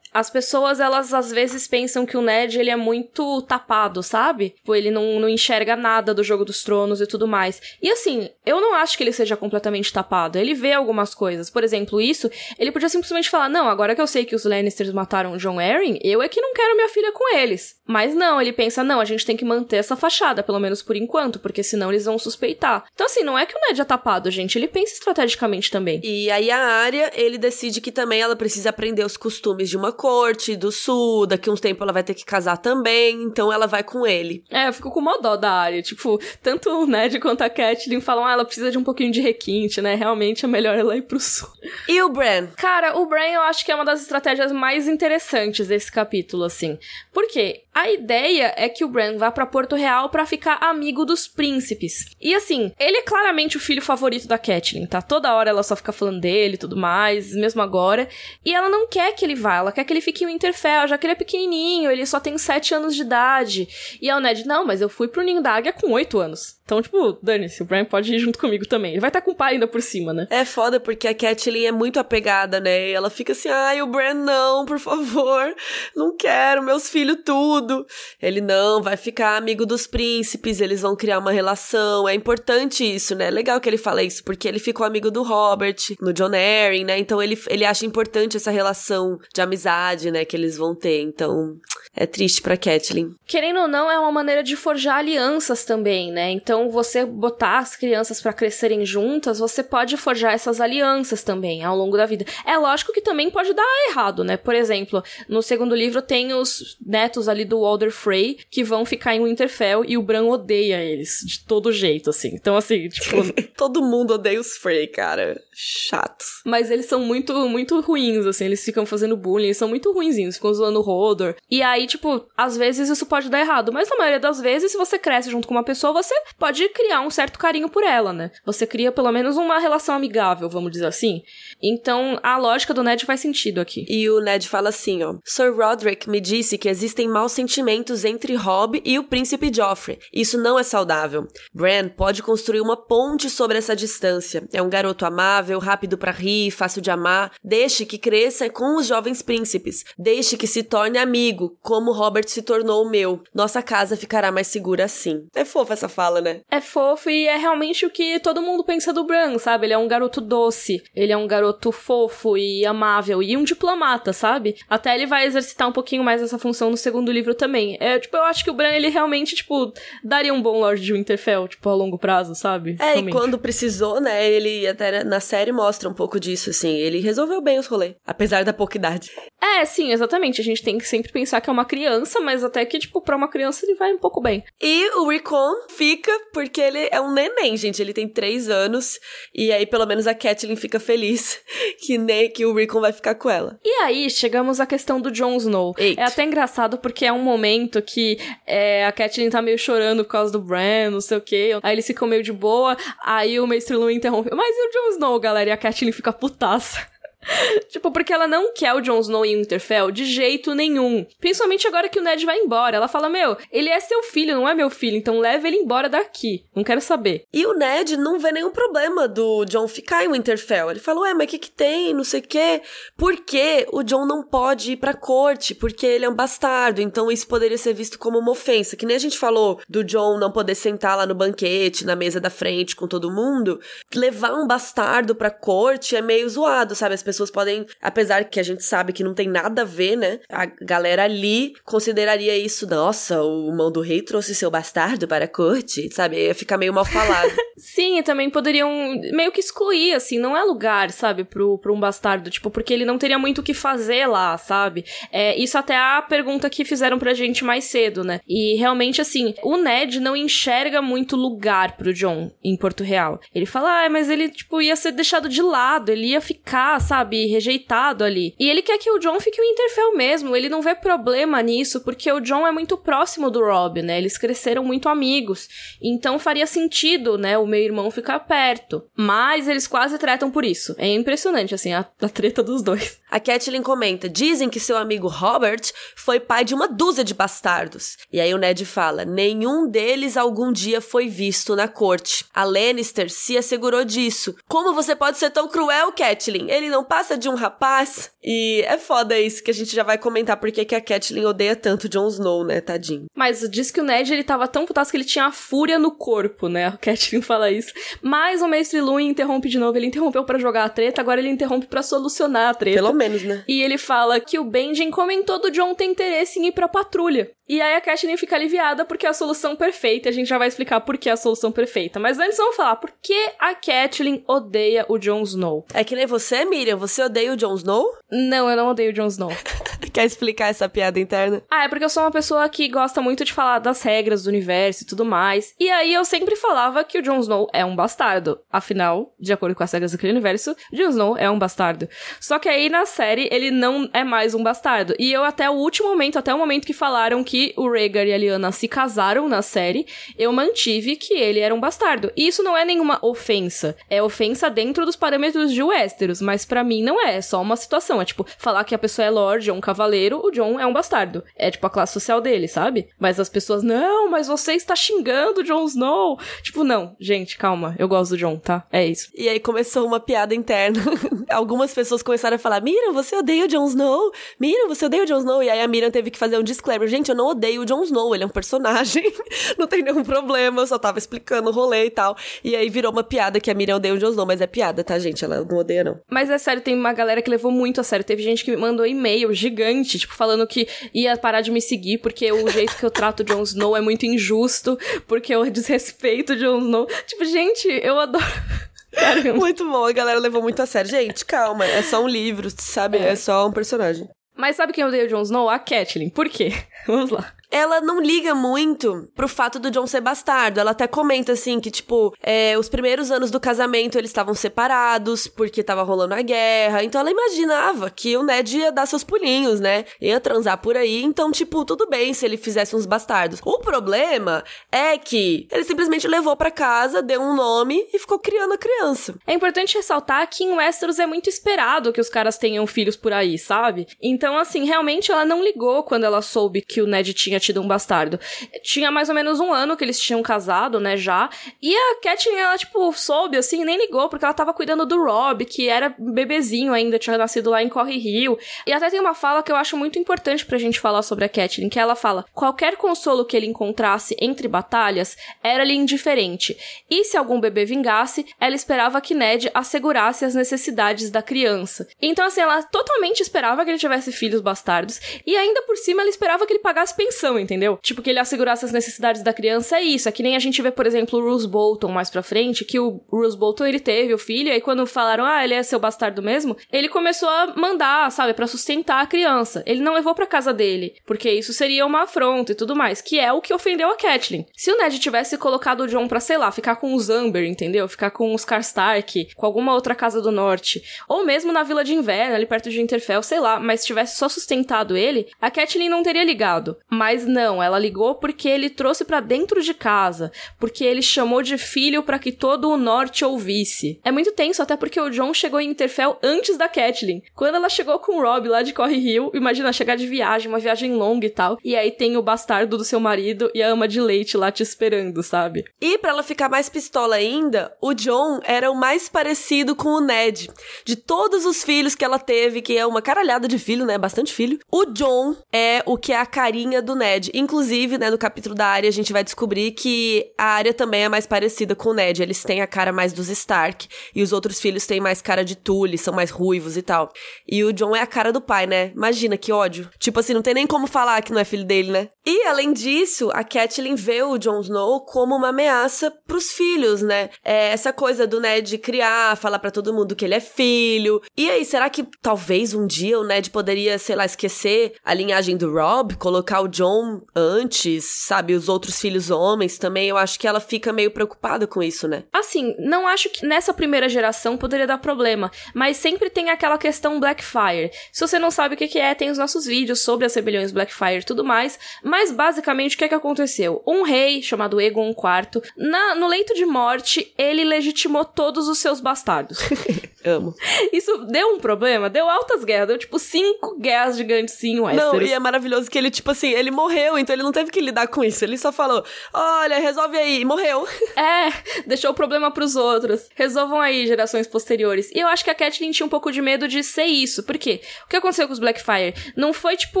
[SPEAKER 1] as pessoas, elas às vezes pensam que o Ned, ele é muito tapado, sabe? Tipo, ele não, não enxerga nada do Jogo dos Tronos e tudo mais. E assim, eu não acho que ele seja completamente tapado. Ele vê algumas coisas. Por exemplo, isso, ele podia simplesmente falar: Não, agora que eu sei que os Lannisters mataram John Arryn, eu é que não quero minha filha com eles. Mas não, ele pensa: Não, a gente tem que manter essa fachada, pelo menos por enquanto, porque senão eles vão suspeitar. Então, assim, não é que o Ned é tapado, gente. Ele pensa estrategicamente também.
[SPEAKER 2] E aí a área, ele decide que também ela precisa aprender os costumes de uma corte do sul, daqui uns tempos ela vai ter que casar também, então ela vai com ele.
[SPEAKER 1] É, eu fico com uma dó da área. Tipo, tanto o Ned quanto a Catelyn falam, ah, ela precisa de um pouquinho de requinte, né? Realmente é melhor ela ir pro sul.
[SPEAKER 2] E o Bran?
[SPEAKER 1] Cara, o Bran eu acho que é uma das estratégias mais interessantes desse capítulo, assim. Por quê? A ideia é que o Bran vá para Porto Real para ficar amigo dos príncipes. E assim, ele é claramente o filho favorito da Catelyn, tá? Toda hora ela só fica falando dele e tudo mais, mesmo agora. E ela não quer que ele vá, ela quer que ele fique em Winterfell, já que ele é pequenininho, ele só tem 7 anos de idade. E a Ned, não, mas eu fui pro Ninho da Águia com 8 anos. Então, tipo, dane-se, o Bran pode ir junto comigo também. Ele vai estar tá com o pai ainda por cima, né?
[SPEAKER 2] É foda porque a Catelyn é muito apegada, né? E ela fica assim, ai, o Bran não, por favor, não quero, meus filhos tudo tudo. Ele não vai ficar amigo dos príncipes, eles vão criar uma relação. É importante isso, né? É legal que ele fala isso, porque ele ficou amigo do Robert, no John Arryn, né? Então ele, ele acha importante essa relação de amizade, né, que eles vão ter. Então, é triste pra Kathleen.
[SPEAKER 1] Querendo ou não, é uma maneira de forjar alianças também, né? Então, você botar as crianças para crescerem juntas, você pode forjar essas alianças também ao longo da vida. É lógico que também pode dar errado, né? Por exemplo, no segundo livro tem os netos ali do Walder Frey que vão ficar em Winterfell e o Bran odeia eles de todo jeito, assim. Então, assim, tipo.
[SPEAKER 2] todo mundo odeia os Frey, cara. Chatos.
[SPEAKER 1] Mas eles são muito, muito ruins, assim. Eles ficam fazendo bullying, são muito ruinzinhos, ficam zoando o Hodor. E aí, tipo, às vezes isso pode dar errado, mas na maioria das vezes, se você cresce junto com uma pessoa, você pode criar um certo carinho por ela, né? Você cria pelo menos uma relação amigável, vamos dizer assim. Então, a lógica do Ned faz sentido aqui.
[SPEAKER 2] E o Ned fala assim, ó: Sir Roderick me disse que existem maus sentimentos entre Robb e o príncipe Joffrey. Isso não é saudável. Bran pode construir uma ponte sobre essa distância. É um garoto amável, rápido para rir, fácil de amar. Deixe que cresça com os jovens príncipes. Deixe que se torne amigo, como Robert se tornou o meu. Nossa casa ficará mais segura assim. É fofa essa fala, né?
[SPEAKER 1] É fofo e é realmente o que todo mundo pensa do Bran, sabe? Ele é um garoto doce, ele é um garoto fofo e amável e um diplomata, sabe? Até ele vai exercitar um pouquinho mais essa função no segundo livro também. É, tipo, eu acho que o Bran, ele realmente, tipo, daria um bom Lord de Winterfell, tipo, a longo prazo, sabe?
[SPEAKER 2] É,
[SPEAKER 1] realmente.
[SPEAKER 2] e quando precisou, né, ele até na série mostra um pouco disso, assim, ele resolveu bem os rolês, apesar da pouca idade.
[SPEAKER 1] É, sim, exatamente. A gente tem que sempre pensar que é uma criança, mas até que, tipo, pra uma criança ele vai um pouco bem.
[SPEAKER 2] E o Recon fica porque ele é um neném, gente. Ele tem três anos. E aí, pelo menos, a Catelyn fica feliz que, nem, que o Recon vai ficar com ela.
[SPEAKER 1] E aí, chegamos à questão do Jon Snow. Eita. É até engraçado porque é um momento que é, a Catelyn tá meio chorando por causa do Bran, não sei o quê. Aí eles ficam meio de boa. Aí o Mestre Lu interrompe. Mas e o Jon Snow, galera? E a Catelyn fica putaça. tipo, porque ela não quer o Jon Snow em Winterfell de jeito nenhum. Principalmente agora que o Ned vai embora. Ela fala: Meu, ele é seu filho, não é meu filho, então leva ele embora daqui. Não quero saber.
[SPEAKER 2] E o Ned não vê nenhum problema do Jon ficar em Winterfell. Ele fala: Ué, mas o que, que tem? Não sei o quê. Por que o Jon não pode ir pra corte? Porque ele é um bastardo. Então isso poderia ser visto como uma ofensa. Que nem a gente falou do Jon não poder sentar lá no banquete, na mesa da frente com todo mundo. Levar um bastardo pra corte é meio zoado, sabe? As pessoas podem, apesar que a gente sabe que não tem nada a ver, né? A galera ali consideraria isso, nossa, o mão do rei trouxe seu bastardo para a corte, sabe? Ia ficar meio mal falado.
[SPEAKER 1] Sim, e também poderiam meio que excluir, assim, não é lugar, sabe, pro, pro um bastardo, tipo, porque ele não teria muito o que fazer lá, sabe? É, isso até é a pergunta que fizeram pra gente mais cedo, né? E realmente, assim, o Ned não enxerga muito lugar pro John em Porto Real. Ele fala, ah, mas ele, tipo, ia ser deixado de lado, ele ia ficar, sabe? Sabe, rejeitado ali. E ele quer que o John fique o Interfell mesmo, ele não vê problema nisso, porque o John é muito próximo do Rob, né? Eles cresceram muito amigos. Então faria sentido, né, o meu irmão ficar perto. Mas eles quase tretam por isso. É impressionante, assim, a, a treta dos dois.
[SPEAKER 2] A Catelyn comenta: dizem que seu amigo Robert foi pai de uma dúzia de bastardos. E aí o Ned fala: nenhum deles algum dia foi visto na corte. A Lannister se assegurou disso. Como você pode ser tão cruel, Catelyn? Ele não passa de um rapaz e é foda isso que a gente já vai comentar porque que a Catelyn odeia tanto Jon Snow, né, tadinho.
[SPEAKER 1] Mas diz que o Ned ele tava tão putaço que ele tinha a fúria no corpo, né? A Catelyn fala isso. Mas o Mestre Luin interrompe de novo, ele interrompeu para jogar a treta, agora ele interrompe para solucionar a treta.
[SPEAKER 2] Pelo menos, né?
[SPEAKER 1] E ele fala que o Benjen comentou do John ter interesse em ir pra patrulha. E aí a Catelyn fica aliviada porque é a solução perfeita. A gente já vai explicar por que é a solução perfeita. Mas antes vamos falar por que a Catelyn odeia o Jon Snow.
[SPEAKER 2] É que nem você, Miriam. Você odeia o Jon Snow?
[SPEAKER 1] Não, eu não odeio o Jon Snow.
[SPEAKER 2] Quer explicar essa piada interna?
[SPEAKER 1] Ah, é porque eu sou uma pessoa que gosta muito de falar das regras do universo e tudo mais. E aí eu sempre falava que o Jon Snow é um bastardo. Afinal, de acordo com as regras daquele universo, Jon Snow é um bastardo. Só que aí na série ele não é mais um bastardo. E eu até o último momento, até o momento que falaram que que o Rhaegar e a Lyanna se casaram na série, eu mantive que ele era um bastardo. E isso não é nenhuma ofensa. É ofensa dentro dos parâmetros de Westeros, mas para mim não é. É só uma situação. É tipo, falar que a pessoa é Lorde ou um cavaleiro, o John é um bastardo. É tipo a classe social dele, sabe? Mas as pessoas, não, mas você está xingando o Jon Snow. Tipo, não, gente, calma. Eu gosto do John, tá? É isso.
[SPEAKER 2] E aí começou uma piada interna. Algumas pessoas começaram a falar: Miriam, você odeia o Jon Snow? Miriam, você odeia o Jon Snow? E aí a Miriam teve que fazer um disclaimer. Gente, eu não odeio o Jon Snow, ele é um personagem, não tem nenhum problema, eu só tava explicando o rolê e tal. E aí virou uma piada que a Miriam odeia o Jon Snow, mas é piada, tá, gente? Ela não odeia, não.
[SPEAKER 1] Mas é sério, tem uma galera que levou muito a sério. Teve gente que me mandou e-mail gigante, tipo, falando que ia parar de me seguir porque o jeito que eu trato o Jon Snow é muito injusto, porque eu desrespeito o Jon Snow. Tipo, gente, eu adoro.
[SPEAKER 2] Caramba. Muito bom, a galera levou muito a sério. Gente, calma, é só um livro, sabe? É, é só um personagem.
[SPEAKER 1] Mas sabe quem odeia o Jon Snow? A Catelyn. Por quê? Vamos lá
[SPEAKER 2] ela não liga muito pro fato do John ser bastardo. Ela até comenta assim que, tipo, é, os primeiros anos do casamento eles estavam separados porque tava rolando a guerra. Então ela imaginava que o Ned ia dar seus pulinhos, né? Ia transar por aí. Então, tipo, tudo bem se ele fizesse uns bastardos. O problema é que ele simplesmente levou para casa, deu um nome e ficou criando a criança.
[SPEAKER 1] É importante ressaltar que em Westeros é muito esperado que os caras tenham filhos por aí, sabe? Então, assim, realmente ela não ligou quando ela soube que o Ned tinha tinha tido um bastardo. Tinha mais ou menos um ano que eles tinham casado, né, já. E a Catelyn, ela, tipo, soube, assim, nem ligou, porque ela tava cuidando do Rob, que era bebezinho ainda, tinha nascido lá em Corre Rio. E até tem uma fala que eu acho muito importante pra gente falar sobre a Catelyn, que ela fala: qualquer consolo que ele encontrasse entre batalhas era-lhe indiferente. E se algum bebê vingasse, ela esperava que Ned assegurasse as necessidades da criança. Então, assim, ela totalmente esperava que ele tivesse filhos bastardos, e ainda por cima ela esperava que ele pagasse pensão entendeu? Tipo, que ele assegurasse as necessidades da criança é isso. É que nem a gente vê, por exemplo, o Bruce Bolton mais pra frente, que o Bruce Bolton, ele teve o filho, e aí quando falaram, ah, ele é seu bastardo mesmo, ele começou a mandar, sabe, para sustentar a criança. Ele não levou pra casa dele, porque isso seria uma afronta e tudo mais, que é o que ofendeu a Catelyn. Se o Ned tivesse colocado o John pra, sei lá, ficar com os Amber, entendeu? Ficar com os Karstark, com alguma outra casa do norte, ou mesmo na Vila de Inverno, ali perto de Interfell, sei lá, mas tivesse só sustentado ele, a Catelyn não teria ligado. Mas mas não, ela ligou porque ele trouxe para dentro de casa, porque ele chamou de filho para que todo o norte ouvisse. É muito tenso, até porque o John chegou em Interfell antes da Catelyn. Quando ela chegou com o Rob lá de Corre Rio, imagina chegar de viagem, uma viagem longa e tal, e aí tem o bastardo do seu marido e a ama de leite lá te esperando, sabe?
[SPEAKER 2] E para ela ficar mais pistola ainda, o John era o mais parecido com o Ned. De todos os filhos que ela teve, que é uma caralhada de filho, né? Bastante filho. O John é o que é a carinha do Ned. Ned. Inclusive, né, no capítulo da área, a gente vai descobrir que a área também é mais parecida com o Ned. Eles têm a cara mais dos Stark. E os outros filhos têm mais cara de Tully, são mais ruivos e tal. E o John é a cara do pai, né? Imagina que ódio. Tipo assim, não tem nem como falar que não é filho dele, né? E, além disso, a Catelyn vê o Jon Snow como uma ameaça pros filhos, né? É essa coisa do Ned criar, falar para todo mundo que ele é filho. E aí, será que talvez um dia o Ned poderia, sei lá, esquecer a linhagem do Rob, colocar o John antes, sabe? Os outros filhos homens também. Eu acho que ela fica meio preocupada com isso, né?
[SPEAKER 1] Assim, não acho que nessa primeira geração poderia dar problema, mas sempre tem aquela questão Blackfire. Se você não sabe o que, que é, tem os nossos vídeos sobre as rebeliões Blackfire e tudo mais. Mas basicamente o que, é que aconteceu? Um rei chamado Egon IV, na, no leito de morte, ele legitimou todos os seus bastardos.
[SPEAKER 2] Amo.
[SPEAKER 1] Isso deu um problema, deu altas guerras, deu tipo cinco guerras gigantes sim, Westeros.
[SPEAKER 2] Não, e é maravilhoso que ele, tipo assim, ele morreu, então ele não teve que lidar com isso. Ele só falou: olha, resolve aí, e morreu.
[SPEAKER 1] É, deixou o problema pros outros. Resolvam aí, gerações posteriores. E eu acho que a Catelyn tinha um pouco de medo de ser isso. Por quê? O que aconteceu com os Blackfire? Não foi, tipo,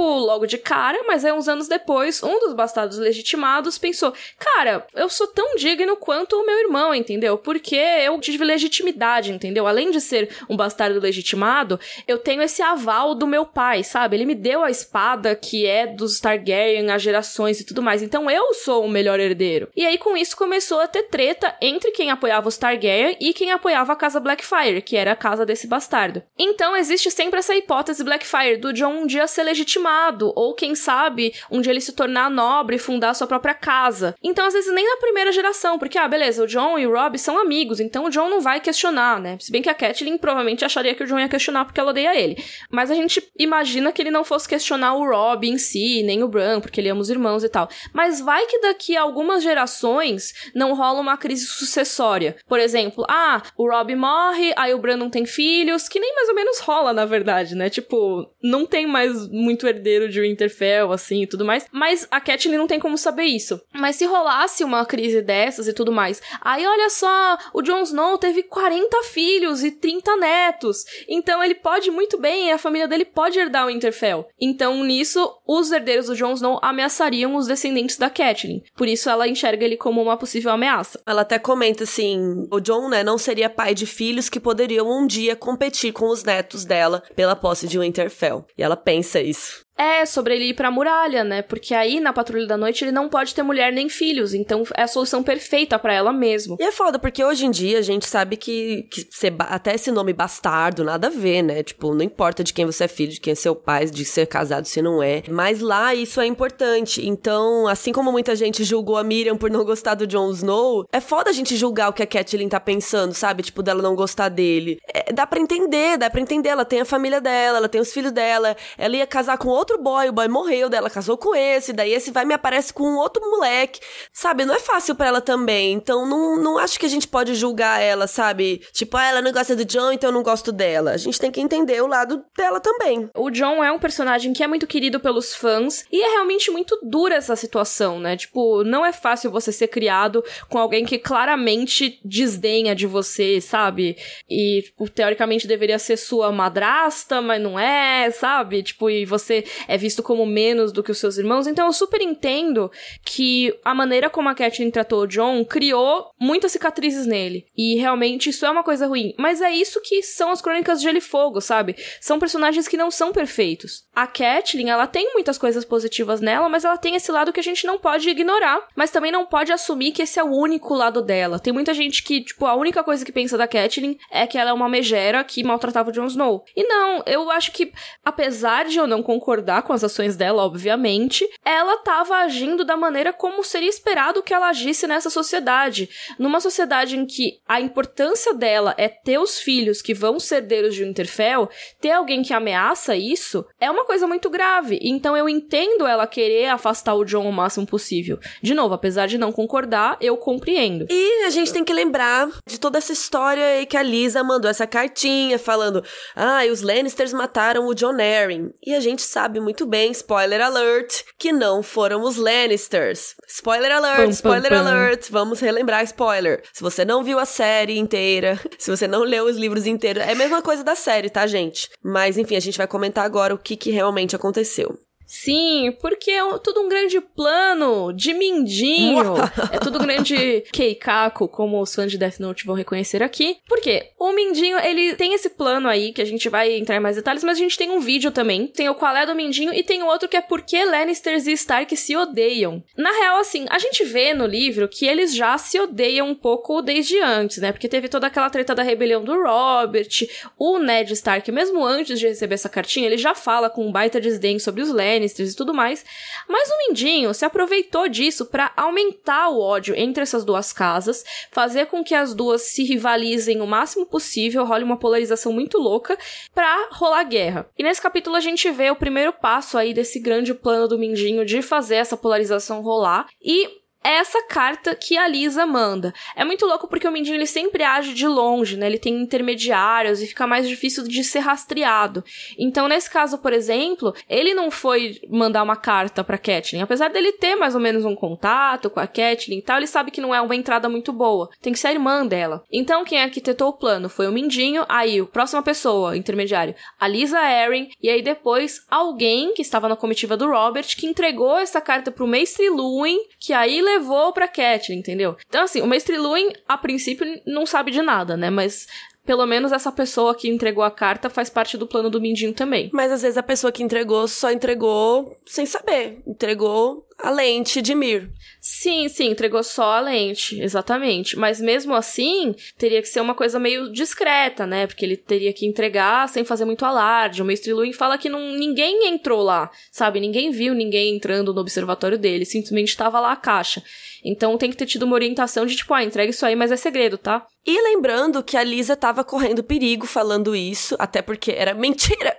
[SPEAKER 1] logo de cara, mas é uns anos depois, um dos bastardos legitimados pensou: cara, eu sou tão digno quanto o meu irmão, entendeu? Porque eu tive legitimidade, entendeu? Além de ser um bastardo legitimado, eu tenho esse aval do meu pai, sabe? Ele me deu a espada que é dos Targaryen, as gerações e tudo mais. Então eu sou o melhor herdeiro. E aí com isso começou a ter treta entre quem apoiava os Targaryen e quem apoiava a casa Blackfire, que era a casa desse bastardo. Então existe sempre essa hipótese Blackfire do John um dia ser legitimado, ou quem sabe um dia ele se tornar nobre e fundar sua própria casa. Então às vezes nem na primeira geração, porque ah, beleza, o John e o Rob são amigos, então o John não vai questionar, né? Se bem que a Catelyn provavelmente acharia que o John ia questionar porque ela odeia ele. Mas a gente imagina que ele não fosse questionar o Rob em si, nem o Bran, porque ele ama os irmãos e tal. Mas vai que daqui a algumas gerações não rola uma crise sucessória. Por exemplo, ah, o Rob morre, aí o Bran não tem filhos, que nem mais ou menos rola, na verdade, né? Tipo, não tem mais muito herdeiro de Winterfell, assim, e tudo mais. Mas a Catelyn não tem como saber isso. Mas se rolasse uma crise dessas e tudo mais, aí olha só, o Jon Snow teve 40 filhos e 30 netos. Então ele pode muito bem, a família dele pode herdar o Winterfell. Então nisso, os herdeiros do Jon Snow ameaçariam os descendentes da Catelyn. Por isso ela enxerga ele como uma possível ameaça.
[SPEAKER 2] Ela até comenta assim: o Jon, né, não seria pai de filhos que poderiam um dia competir com os netos dela pela posse de Winterfell. E ela pensa isso.
[SPEAKER 1] É, sobre ele ir pra muralha, né? Porque aí na Patrulha da Noite ele não pode ter mulher nem filhos, então é a solução perfeita para ela mesmo.
[SPEAKER 2] E é foda, porque hoje em dia a gente sabe que, que ser, até esse nome bastardo, nada a ver, né? Tipo, não importa de quem você é filho, de quem é seu pai, de ser casado, se não é. Mas lá isso é importante. Então, assim como muita gente julgou a Miriam por não gostar do Jon Snow, é foda a gente julgar o que a Catelyn tá pensando, sabe? Tipo, dela não gostar dele. É, dá pra entender, dá pra entender. Ela tem a família dela, ela tem os filhos dela, ela ia casar com outro outro boy, o boy morreu, daí ela casou com esse, daí esse vai me aparece com outro moleque. Sabe, não é fácil para ela também. Então não, não acho que a gente pode julgar ela, sabe? Tipo, ah, ela não gosta do John, então eu não gosto dela. A gente tem que entender o lado dela também.
[SPEAKER 1] O John é um personagem que é muito querido pelos fãs e é realmente muito dura essa situação, né? Tipo, não é fácil você ser criado com alguém que claramente desdenha de você, sabe? E, tipo, teoricamente deveria ser sua madrasta, mas não é, sabe? Tipo, e você é visto como menos do que os seus irmãos. Então eu super entendo que a maneira como a Catelyn tratou o John criou muitas cicatrizes nele. E realmente isso é uma coisa ruim. Mas é isso que são as crônicas de Gelo e Fogo, sabe? São personagens que não são perfeitos. A Catelyn, ela tem muitas coisas positivas nela, mas ela tem esse lado que a gente não pode ignorar. Mas também não pode assumir que esse é o único lado dela. Tem muita gente que, tipo, a única coisa que pensa da Catelyn é que ela é uma megera que maltratava o Jon Snow. E não, eu acho que, apesar de eu não concordar concordar com as ações dela, obviamente, ela estava agindo da maneira como seria esperado que ela agisse nessa sociedade. Numa sociedade em que a importância dela é ter os filhos que vão ser herdeiros de Winterfell, ter alguém que ameaça isso é uma coisa muito grave. Então eu entendo ela querer afastar o John o máximo possível. De novo, apesar de não concordar, eu compreendo.
[SPEAKER 2] E a gente tem que lembrar de toda essa história aí que a Lisa mandou essa cartinha falando: ah, os Lannisters mataram o John Arryn. E a gente sabe sabe muito bem, spoiler alert, que não foram os Lannisters. Spoiler alert, pum, spoiler pum, alert. Pum. Vamos relembrar spoiler. Se você não viu a série inteira, se você não leu os livros inteiros, é a mesma coisa da série, tá, gente? Mas enfim, a gente vai comentar agora o que, que realmente aconteceu.
[SPEAKER 1] Sim, porque é tudo um grande plano de Mindinho. é tudo um grande keikaku, como os fãs de Death Note vão reconhecer aqui. Por quê? O Mindinho, ele tem esse plano aí, que a gente vai entrar em mais detalhes, mas a gente tem um vídeo também. Tem o qual é do Mindinho e tem o outro que é por que Lannisters e Stark se odeiam. Na real, assim, a gente vê no livro que eles já se odeiam um pouco desde antes, né? Porque teve toda aquela treta da rebelião do Robert, o Ned Stark, mesmo antes de receber essa cartinha, ele já fala com um baita desdém sobre os Lannisters Lannisters e tudo mais. Mas o Mindinho se aproveitou disso para aumentar o ódio entre essas duas casas, fazer com que as duas se rivalizem o máximo possível, role uma polarização muito louca para rolar guerra. E nesse capítulo a gente vê o primeiro passo aí desse grande plano do Mindinho de fazer essa polarização rolar e essa carta que a Lisa manda. É muito louco porque o Mindinho ele sempre age de longe, né? Ele tem intermediários e fica mais difícil de ser rastreado. Então, nesse caso, por exemplo, ele não foi mandar uma carta para Kathleen, apesar dele ter mais ou menos um contato com a Kathleen e tal, ele sabe que não é uma entrada muito boa. Tem que ser a irmã dela. Então, quem arquitetou o plano foi o Mindinho, aí, a próxima pessoa, intermediário, a Lisa Erin, e aí depois alguém que estava na comitiva do Robert que entregou essa carta pro Mestre Luin, que aí levou pra Kathleen, entendeu? Então, assim, o Mestre Luin, a princípio, não sabe de nada, né? Mas pelo menos essa pessoa que entregou a carta faz parte do plano do Mindinho também.
[SPEAKER 2] Mas às vezes a pessoa que entregou só entregou sem saber. Entregou a lente de Mir.
[SPEAKER 1] Sim, sim, entregou só a lente, exatamente. Mas mesmo assim, teria que ser uma coisa meio discreta, né? Porque ele teria que entregar sem fazer muito alarde. O Mestre Luin fala que não, ninguém entrou lá, sabe? Ninguém viu ninguém entrando no observatório dele, simplesmente estava lá a caixa. Então tem que ter tido uma orientação de tipo, ah, entrega isso aí, mas é segredo, tá?
[SPEAKER 2] E lembrando que a Lisa tava correndo perigo falando isso, até porque era mentira.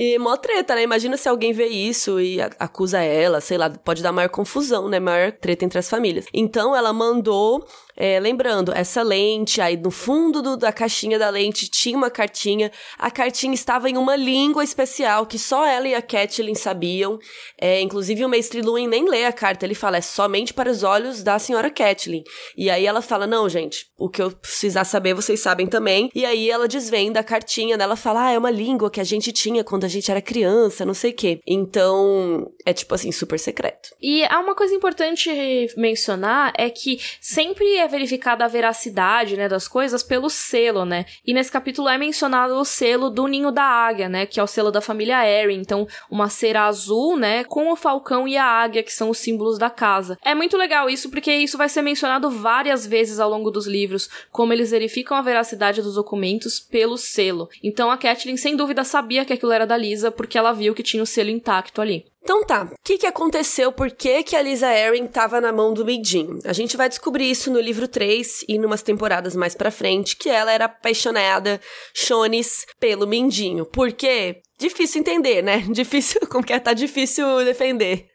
[SPEAKER 2] E mó treta, né? Imagina se alguém vê isso e acusa ela, sei lá, pode dar maior confusão, né? Maior treta entre as famílias. Então ela mandou é, lembrando, essa lente, aí no fundo do, da caixinha da lente tinha uma cartinha. A cartinha estava em uma língua especial que só ela e a Kathleen sabiam. É, inclusive o Mestre Luin nem lê a carta, ele fala, é somente para os olhos da senhora Kathleen. E aí ela fala, não, gente, o que eu precisar saber vocês sabem também. E aí ela desvenda a cartinha, né? Fala, ah, é uma língua que a gente tinha quando a gente era criança, não sei o quê. Então, é tipo assim, super secreto.
[SPEAKER 1] E há uma coisa importante mencionar é que sempre é verificada a veracidade, né, das coisas pelo selo, né? E nesse capítulo é mencionado o selo do ninho da águia, né, que é o selo da família Erin. Então, uma cera azul, né, com o falcão e a águia, que são os símbolos da casa. É muito legal isso porque isso vai ser mencionado várias vezes ao longo dos livros, como eles verificam a veracidade dos documentos pelo selo. Então, a Kathleen sem dúvida sabia que aquilo era da Lisa porque ela viu que tinha o selo intacto ali.
[SPEAKER 2] Então tá, o que, que aconteceu? Por que, que a Lisa Erin tava na mão do Mindinho? A gente vai descobrir isso no livro 3 e numas temporadas mais pra frente, que ela era apaixonada, Shones, pelo Mindinho. Por quê? Difícil entender, né? Difícil, como que é, tá difícil defender.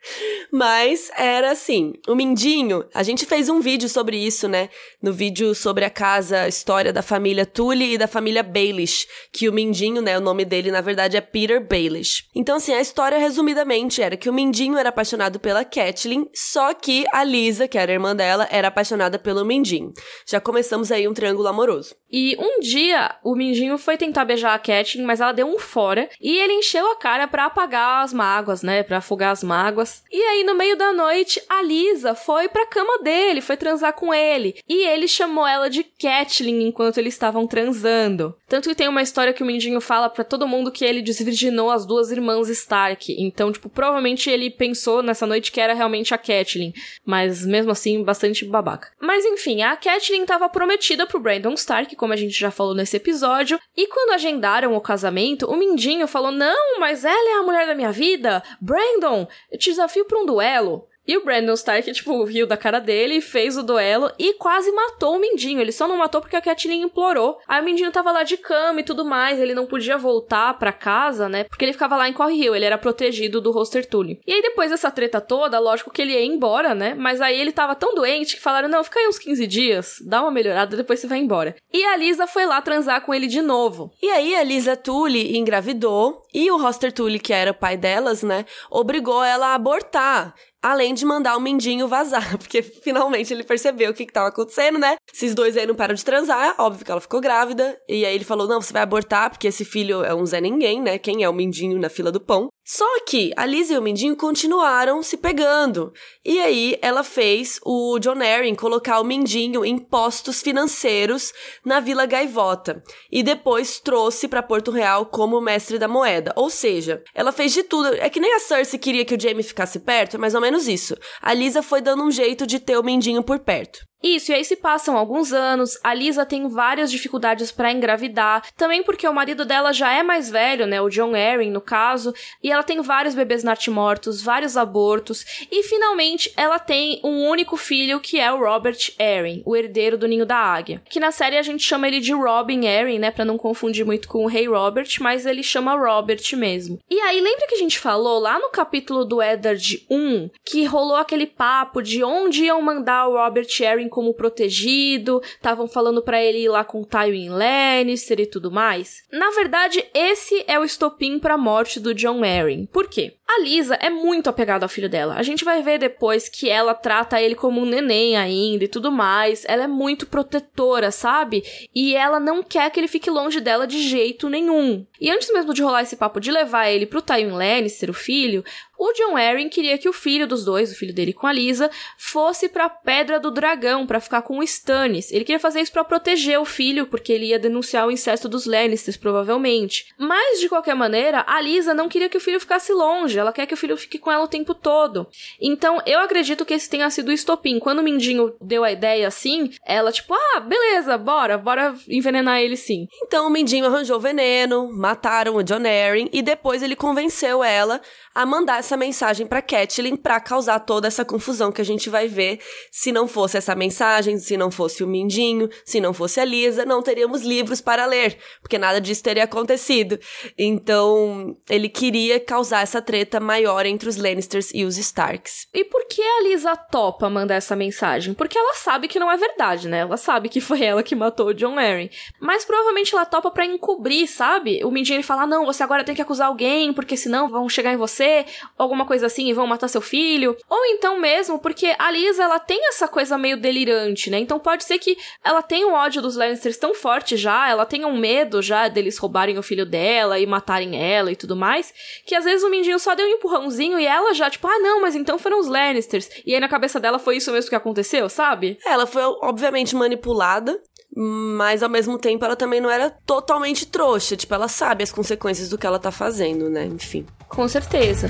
[SPEAKER 2] Mas era assim, o Mindinho, a gente fez um vídeo sobre isso, né? No vídeo sobre a casa, a história da família Tully e da família Baelish, que o Mindinho, né, o nome dele na verdade é Peter Baelish. Então assim, a história resumidamente era que o Mindinho era apaixonado pela Kathleen, só que a Lisa, que era irmã dela, era apaixonada pelo Mindinho. Já começamos aí um triângulo amoroso.
[SPEAKER 1] E um dia, o Mindinho foi tentar beijar a Kathleen, mas ela deu um fora, e ele encheu a cara para apagar as mágoas, né, para afogar as mágoas. E aí, no meio da noite, a Lisa foi pra cama dele, foi transar com ele, e ele chamou ela de Kathleen enquanto eles estavam transando. Tanto que tem uma história que o Mindinho fala para todo mundo que ele desvirginou as duas irmãs Stark. Então, tipo, provavelmente ele pensou nessa noite que era realmente a Kathleen, mas mesmo assim, bastante babaca. Mas enfim, a Kathleen estava prometida pro Brandon Stark, como a gente já falou nesse episódio. E quando agendaram o casamento, o Mindinho falou: Não, mas ela é a mulher da minha vida. Brandon, eu te desafio pra um duelo. E o Brandon Stark, tipo, riu da cara dele, fez o duelo e quase matou o Mindinho. Ele só não matou porque a Catelyn implorou. Aí o Mindinho tava lá de cama e tudo mais, ele não podia voltar pra casa, né? Porque ele ficava lá em Corre Hill, ele era protegido do Roster Tully. E aí depois dessa treta toda, lógico que ele ia embora, né? Mas aí ele tava tão doente que falaram: não, fica aí uns 15 dias, dá uma melhorada, depois você vai embora. E a Lisa foi lá transar com ele de novo.
[SPEAKER 2] E aí a Lisa Tully engravidou e o Roster Tully, que era o pai delas, né, obrigou ela a abortar. Além de mandar o Mindinho vazar, porque finalmente ele percebeu o que, que tava acontecendo, né? Esses dois aí não param de transar, óbvio que ela ficou grávida. E aí ele falou: não, você vai abortar, porque esse filho é um Zé Ninguém, né? Quem é o Mindinho na fila do pão? Só que a Liz e o Mindinho continuaram se pegando. E aí ela fez o John Arryn colocar o Mindinho em postos financeiros na Vila Gaivota. E depois trouxe para Porto Real como mestre da moeda. Ou seja, ela fez de tudo. É que nem a Cersei queria que o Jaime ficasse perto, é mais ou menos isso. A Lisa foi dando um jeito de ter o Mindinho por perto.
[SPEAKER 1] Isso, e aí se passam alguns anos, a Lisa tem várias dificuldades para engravidar, também porque o marido dela já é mais velho, né, o John Arryn no caso, e ela tem vários bebês natimortos, vários abortos, e finalmente ela tem um único filho que é o Robert Arryn, o herdeiro do Ninho da Águia. Que na série a gente chama ele de Robin Arryn, né, para não confundir muito com o Rei Robert, mas ele chama Robert mesmo. E aí lembra que a gente falou lá no capítulo do Eddard 1 que rolou aquele papo de onde iam mandar o Robert Arryn como protegido, estavam falando para ele ir lá com Tywin Lannister e tudo mais? Na verdade, esse é o estopim para a morte do John Arryn. Por quê? A Lisa é muito apegada ao filho dela. A gente vai ver depois que ela trata ele como um neném ainda e tudo mais. Ela é muito protetora, sabe? E ela não quer que ele fique longe dela de jeito nenhum. E antes mesmo de rolar esse papo de levar ele pro Tywin Lannister, o filho, o John Arryn queria que o filho dos dois, o filho dele com a Lisa, fosse pra Pedra do Dragão para ficar com o Stannis. Ele queria fazer isso para proteger o filho, porque ele ia denunciar o incesto dos Lannisters, provavelmente. Mas, de qualquer maneira, a Lisa não queria que o filho ficasse longe, ela quer que o filho fique com ela o tempo todo. Então, eu acredito que esse tenha sido o estopim. Quando o Mindinho deu a ideia assim, ela tipo, ah, beleza, bora, bora envenenar ele sim.
[SPEAKER 2] Então, o Mindinho arranjou veneno, mataram o John Arryn, e depois ele convenceu ela a mandar essa mensagem para Catelyn para causar toda essa confusão que a gente vai ver. Se não fosse essa mensagem, se não fosse o Mindinho, se não fosse a Lisa, não teríamos livros para ler, porque nada disso teria acontecido. Então, ele queria causar essa treta maior entre os Lannisters e os Starks.
[SPEAKER 1] E por que a Lisa topa mandar essa mensagem? Porque ela sabe que não é verdade, né? Ela sabe que foi ela que matou o John Arryn. Mas provavelmente ela topa para encobrir, sabe? O Mindinho ele fala: "Não, você agora tem que acusar alguém, porque senão vão chegar em você você, alguma coisa assim, e vão matar seu filho. Ou então mesmo, porque a Lisa, ela tem essa coisa meio delirante, né? Então pode ser que ela tenha um ódio dos Lannisters tão forte já, ela tenha um medo já deles roubarem o filho dela e matarem ela e tudo mais, que às vezes o Mindinho só deu um empurrãozinho e ela já, tipo, ah, não, mas então foram os Lannisters. E aí na cabeça dela foi isso mesmo que aconteceu, sabe?
[SPEAKER 2] Ela foi, obviamente, manipulada mas ao mesmo tempo ela também não era totalmente trouxa. Tipo, ela sabe as consequências do que ela tá fazendo, né? Enfim.
[SPEAKER 1] Com certeza.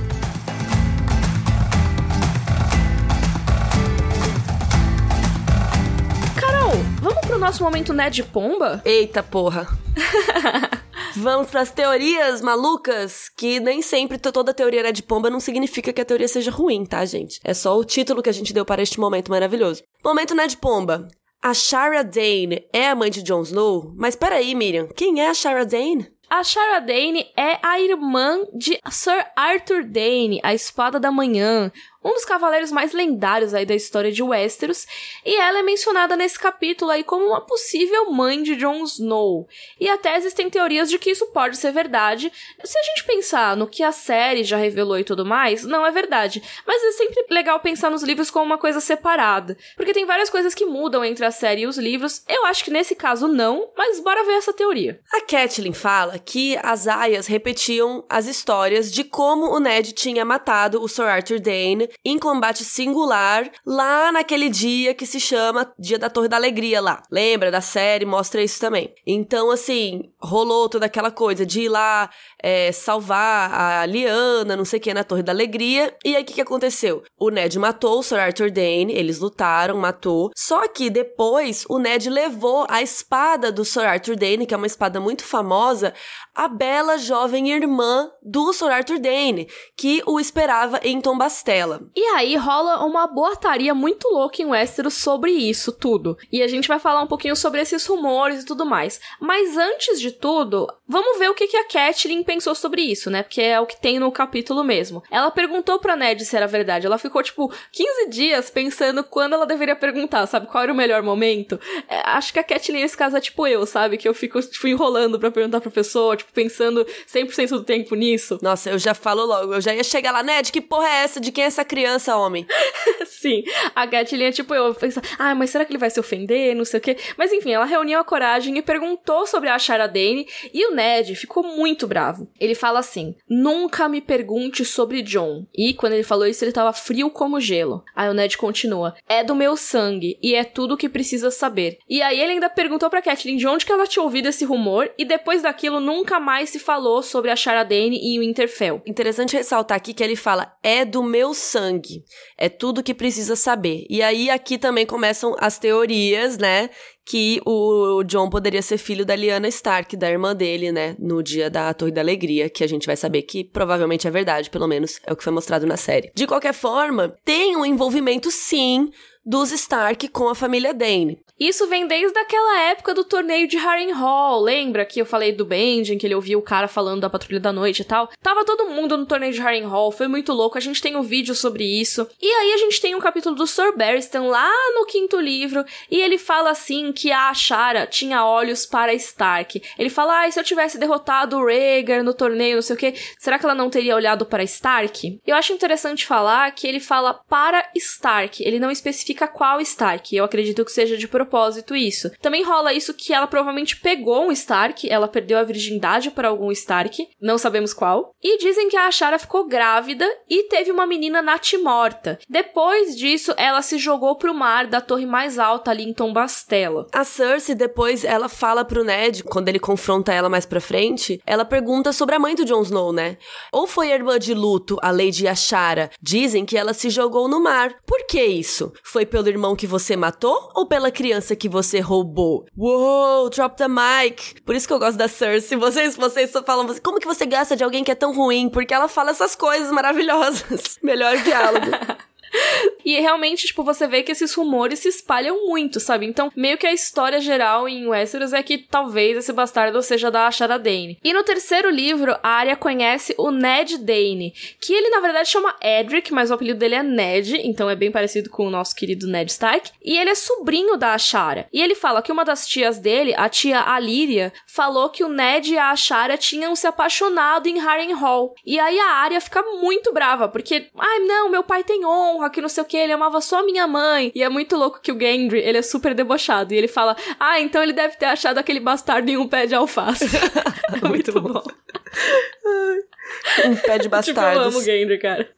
[SPEAKER 1] Nosso momento Ned Pomba?
[SPEAKER 2] Eita porra. Vamos para as teorias malucas, que nem sempre toda teoria Ned Pomba não significa que a teoria seja ruim, tá, gente? É só o título que a gente deu para este momento maravilhoso. Momento Ned Pomba. A Shara Dane é a mãe de Jon Snow? Mas peraí, Miriam, quem é a Shara Dane?
[SPEAKER 1] A Shara Dane é a irmã de Sir Arthur Dane, a Espada da Manhã, um dos cavaleiros mais lendários aí da história de Westeros, e ela é mencionada nesse capítulo aí como uma possível mãe de Jon Snow. E até existem teorias de que isso pode ser verdade. Se a gente pensar no que a série já revelou e tudo mais, não é verdade. Mas é sempre legal pensar nos livros como uma coisa separada, porque tem várias coisas que mudam entre a série e os livros. Eu acho que nesse caso não, mas bora ver essa teoria.
[SPEAKER 2] A Catelyn fala que as aias repetiam as histórias de como o Ned tinha matado o Sir Arthur Dane em combate singular lá naquele dia que se chama Dia da Torre da Alegria lá. Lembra da série? Mostra isso também. Então, assim, rolou toda aquela coisa de ir lá é, salvar a Liana, não sei o que, na Torre da Alegria. E aí, o que, que aconteceu? O Ned matou o Sir Arthur Dane, eles lutaram, matou. Só que depois, o Ned levou a espada do Sir Arthur Dane, que é uma espada muito famosa, a bela jovem irmã do Sir Arthur Dane, que o esperava em Tombastela.
[SPEAKER 1] E aí rola uma boataria muito louca em Westeros sobre isso tudo. E a gente vai falar um pouquinho sobre esses rumores e tudo mais. Mas antes de tudo, vamos ver o que, que a Catelyn pensou sobre isso, né? Porque é o que tem no capítulo mesmo. Ela perguntou pra Ned se era verdade. Ela ficou, tipo, 15 dias pensando quando ela deveria perguntar, sabe? Qual era o melhor momento. É, acho que a Catelyn nesse caso é tipo eu, sabe? Que eu fico, tipo, enrolando pra perguntar pra pessoa, tipo, pensando 100% do tempo nisso.
[SPEAKER 2] Nossa, eu já falo logo, eu já ia chegar lá, Ned, que porra é essa? De quem é essa criança, homem?
[SPEAKER 1] Sim, a Gatilha, tipo, eu pensar, ah, mas será que ele vai se ofender? Não sei o quê. Mas enfim, ela reuniu a coragem e perguntou sobre a Shara Dane e o Ned ficou muito bravo. Ele fala assim: nunca me pergunte sobre John. E quando ele falou isso, ele tava frio como gelo. Aí o Ned continua: é do meu sangue e é tudo o que precisa saber. E aí ele ainda perguntou pra Catelyn de onde que ela tinha ouvido esse rumor e depois daquilo nunca mais se falou sobre a Sharadane e o Winterfell.
[SPEAKER 2] Interessante ressaltar aqui que ele fala: é do meu sangue. É tudo que precisa saber. E aí aqui também começam as teorias, né? Que o John poderia ser filho da Lyanna Stark, da irmã dele, né, no dia da Torre da Alegria, que a gente vai saber que provavelmente é verdade, pelo menos é o que foi mostrado na série. De qualquer forma, tem um envolvimento sim dos Stark com a família Dane.
[SPEAKER 1] Isso vem desde aquela época do torneio de Harrenhal. Lembra que eu falei do Benjen, que ele ouvia o cara falando da Patrulha da Noite e tal? Tava todo mundo no torneio de Harrenhal, foi muito louco. A gente tem um vídeo sobre isso. E aí a gente tem um capítulo do Sir Barristan lá no quinto livro, e ele fala assim que a Ashara tinha olhos para Stark. Ele fala: "Ah, se eu tivesse derrotado o Rhaegar no torneio, não sei o que, será que ela não teria olhado para Stark?" Eu acho interessante falar que ele fala para Stark, ele não especifica qual Stark. Eu acredito que seja de propósito isso. Também rola isso que ela provavelmente pegou um Stark, ela perdeu a virgindade para algum Stark, não sabemos qual. E dizem que a Ashara ficou grávida e teve uma menina Nat morta. Depois disso, ela se jogou pro mar da torre mais alta ali em Tombastela.
[SPEAKER 2] A Cersei depois ela fala pro Ned, quando ele confronta ela mais pra frente, ela pergunta sobre a mãe do Jon Snow, né? Ou foi a irmã de luto, a Lady Ashara? Dizem que ela se jogou no mar. Por que isso? Foi pelo irmão que você matou ou pela criança que você roubou? Uou, drop the mic. Por isso que eu gosto da Cersei. Vocês, vocês só falam, como que você gasta de alguém que é tão ruim? Porque ela fala essas coisas maravilhosas. Melhor diálogo.
[SPEAKER 1] e realmente, tipo, você vê que esses rumores se espalham muito, sabe? Então, meio que a história geral em Westeros é que talvez esse bastardo seja da Ashara Dane. E no terceiro livro, a Arya conhece o Ned Dane, que ele na verdade chama Edric, mas o apelido dele é Ned, então é bem parecido com o nosso querido Ned Stark. E ele é sobrinho da Ashara. E ele fala que uma das tias dele, a tia Alíria, falou que o Ned e a Ashara tinham se apaixonado em Harrenhal. E aí a Arya fica muito brava, porque, ai não, meu pai tem honra, que não sei o que, ele amava só minha mãe. E é muito louco que o Gendry, ele é super debochado. E ele fala, ah, então ele deve ter achado aquele bastardo em um pé de alface. é muito, muito bom.
[SPEAKER 2] um pé de bastardo. tipo, eu
[SPEAKER 1] amo o Gendry, cara.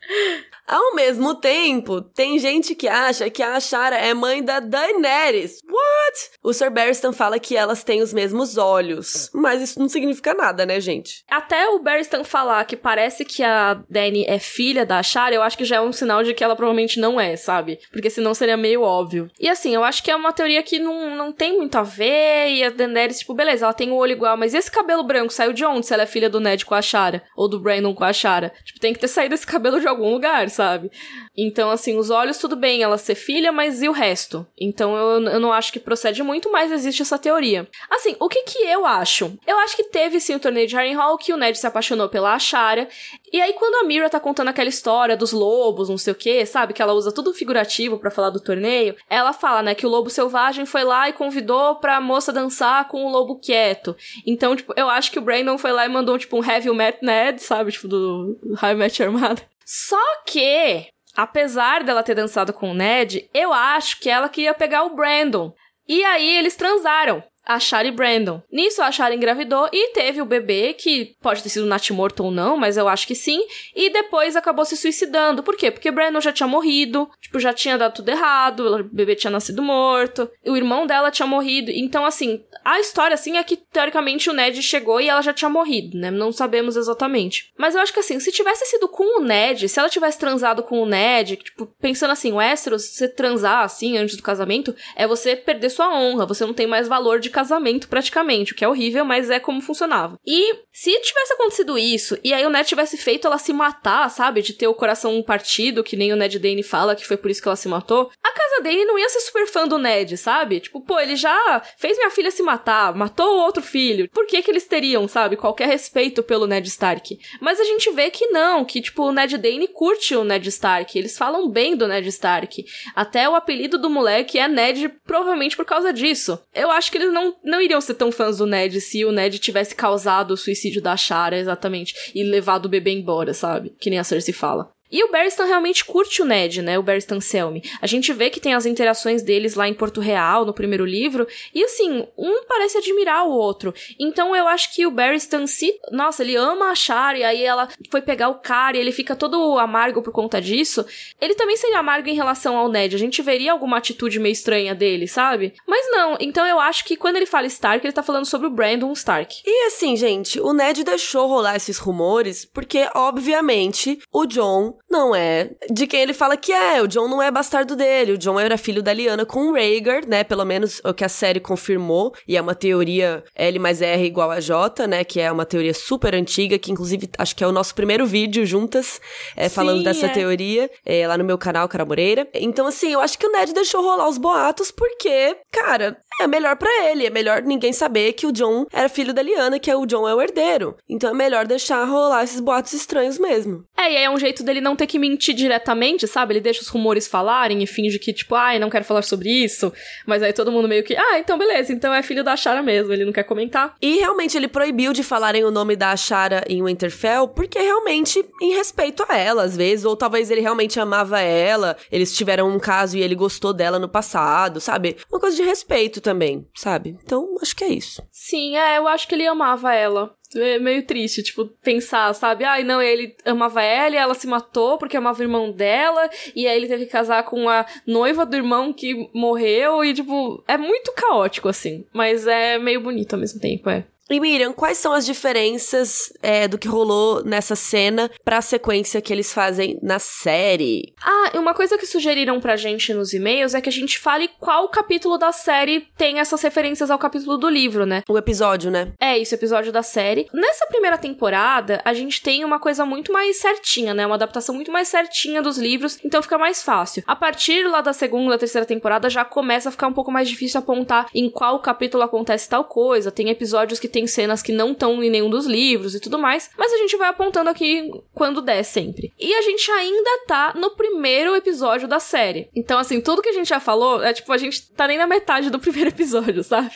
[SPEAKER 2] Ao mesmo tempo, tem gente que acha que a Ashara é mãe da Daenerys. What? O Sir Barristan fala que elas têm os mesmos olhos. Mas isso não significa nada, né, gente?
[SPEAKER 1] Até o Barristan falar que parece que a Dany é filha da Ashara, eu acho que já é um sinal de que ela provavelmente não é, sabe? Porque senão seria meio óbvio. E assim, eu acho que é uma teoria que não, não tem muito a ver. E a Daenerys, tipo, beleza, ela tem o olho igual, mas esse cabelo branco saiu de onde se ela é filha do Ned com a Ashara? Ou do Brandon com a Ashara? Tipo, tem que ter saído esse cabelo de algum lugar, sabe? Então, assim, os olhos, tudo bem, ela ser filha, mas e o resto? Então, eu, eu não acho que procede muito, mas existe essa teoria. Assim, o que que eu acho? Eu acho que teve, sim, o torneio de Harrenhal, que o Ned se apaixonou pela Ashara, e aí quando a Mira tá contando aquela história dos lobos, não sei o que, sabe? Que ela usa tudo figurativo para falar do torneio, ela fala, né, que o lobo selvagem foi lá e convidou pra moça dançar com o lobo quieto. Então, tipo, eu acho que o Brandon foi lá e mandou, tipo, um Heavy Met Ned, sabe? Tipo, do High Match Armada. Só que, apesar dela ter dançado com o Ned, eu acho que ela queria pegar o Brandon. E aí eles transaram a Shari Brandon. Nisso, a Shari engravidou e teve o bebê, que pode ter sido natimorto ou não, mas eu acho que sim. E depois acabou se suicidando. Por quê? Porque Brandon já tinha morrido, tipo, já tinha dado tudo errado, o bebê tinha nascido morto, o irmão dela tinha morrido. Então, assim, a história, assim, é que teoricamente o Ned chegou e ela já tinha morrido, né? Não sabemos exatamente. Mas eu acho que, assim, se tivesse sido com o Ned, se ela tivesse transado com o Ned, tipo, pensando assim, o Westeros, você transar assim antes do casamento, é você perder sua honra, você não tem mais valor de casamento praticamente, o que é horrível, mas é como funcionava. E se tivesse acontecido isso, e aí o Ned tivesse feito ela se matar, sabe? De ter o coração partido, que nem o Ned Dane fala que foi por isso que ela se matou, a casa dele não ia ser super fã do Ned, sabe? Tipo, pô, ele já fez minha filha se matar, matou o outro filho. Por que que eles teriam, sabe? Qualquer respeito pelo Ned Stark. Mas a gente vê que não, que tipo, o Ned Dane curte o Ned Stark, eles falam bem do Ned Stark. Até o apelido do moleque é Ned, provavelmente por causa disso. Eu acho que eles não não, iriam ser tão fãs do Ned se o Ned tivesse causado o suicídio da Shara, exatamente, e levado o bebê embora, sabe? Que nem a Cersei fala. E o Barristan realmente curte o Ned, né? O Barristan Selmy. A gente vê que tem as interações deles lá em Porto Real, no primeiro livro, e assim, um parece admirar o outro. Então eu acho que o Barristan se. Nossa, ele ama a Char, e aí ela foi pegar o cara e ele fica todo amargo por conta disso. Ele também seria amargo em relação ao Ned. A gente veria alguma atitude meio estranha dele, sabe? Mas não, então eu acho que quando ele fala Stark, ele tá falando sobre o Brandon Stark.
[SPEAKER 2] E assim, gente, o Ned deixou rolar esses rumores porque, obviamente, o John Não é de quem ele fala que é. O John não é bastardo dele. O John era filho da Liana com o Rhaegar, né? Pelo menos o que a série confirmou. E é uma teoria L mais R igual a J, né? Que é uma teoria super antiga, que inclusive acho que é o nosso primeiro vídeo juntas, é, Sim, falando dessa é. teoria, é, lá no meu canal, Cara Moreira. Então, assim, eu acho que o Ned deixou rolar os boatos porque, cara, é melhor para ele. É melhor ninguém saber que o John era filho da Liana, que é o John é o herdeiro. Então é melhor deixar rolar esses boatos estranhos mesmo.
[SPEAKER 1] É, e aí é um jeito dele não ter que mentir diretamente, sabe? Ele deixa os rumores falarem e finge que, tipo, ai, não quero falar sobre isso. Mas aí todo mundo meio que, ah, então beleza, então é filho da Shara mesmo, ele não quer comentar.
[SPEAKER 2] E realmente ele proibiu de falarem o nome da Shara em Winterfell, porque realmente em respeito a ela, às vezes, ou talvez ele realmente amava ela, eles tiveram um caso e ele gostou dela no passado, sabe? Uma coisa de respeito também, sabe? Então, acho que é isso.
[SPEAKER 1] Sim, é, eu acho que ele amava ela. É meio triste, tipo, pensar, sabe? Ai, não, ele amava ela e ela se matou porque amava o irmão dela, e aí ele teve que casar com a noiva do irmão que morreu, e, tipo, é muito caótico, assim. Mas é meio bonito ao mesmo tempo, é.
[SPEAKER 2] E Miriam, quais são as diferenças é, do que rolou nessa cena pra sequência que eles fazem na série?
[SPEAKER 1] Ah, uma coisa que sugeriram pra gente nos e-mails é que a gente fale qual capítulo da série tem essas referências ao capítulo do livro, né?
[SPEAKER 2] O episódio, né?
[SPEAKER 1] É, isso, episódio da série. Nessa primeira temporada, a gente tem uma coisa muito mais certinha, né? Uma adaptação muito mais certinha dos livros, então fica mais fácil. A partir lá da segunda, terceira temporada, já começa a ficar um pouco mais difícil apontar em qual capítulo acontece tal coisa. Tem episódios que tem cenas que não estão em nenhum dos livros e tudo mais, mas a gente vai apontando aqui quando der sempre. E a gente ainda tá no primeiro episódio da série. Então, assim, tudo que a gente já falou é tipo, a gente tá nem na metade do primeiro episódio, sabe?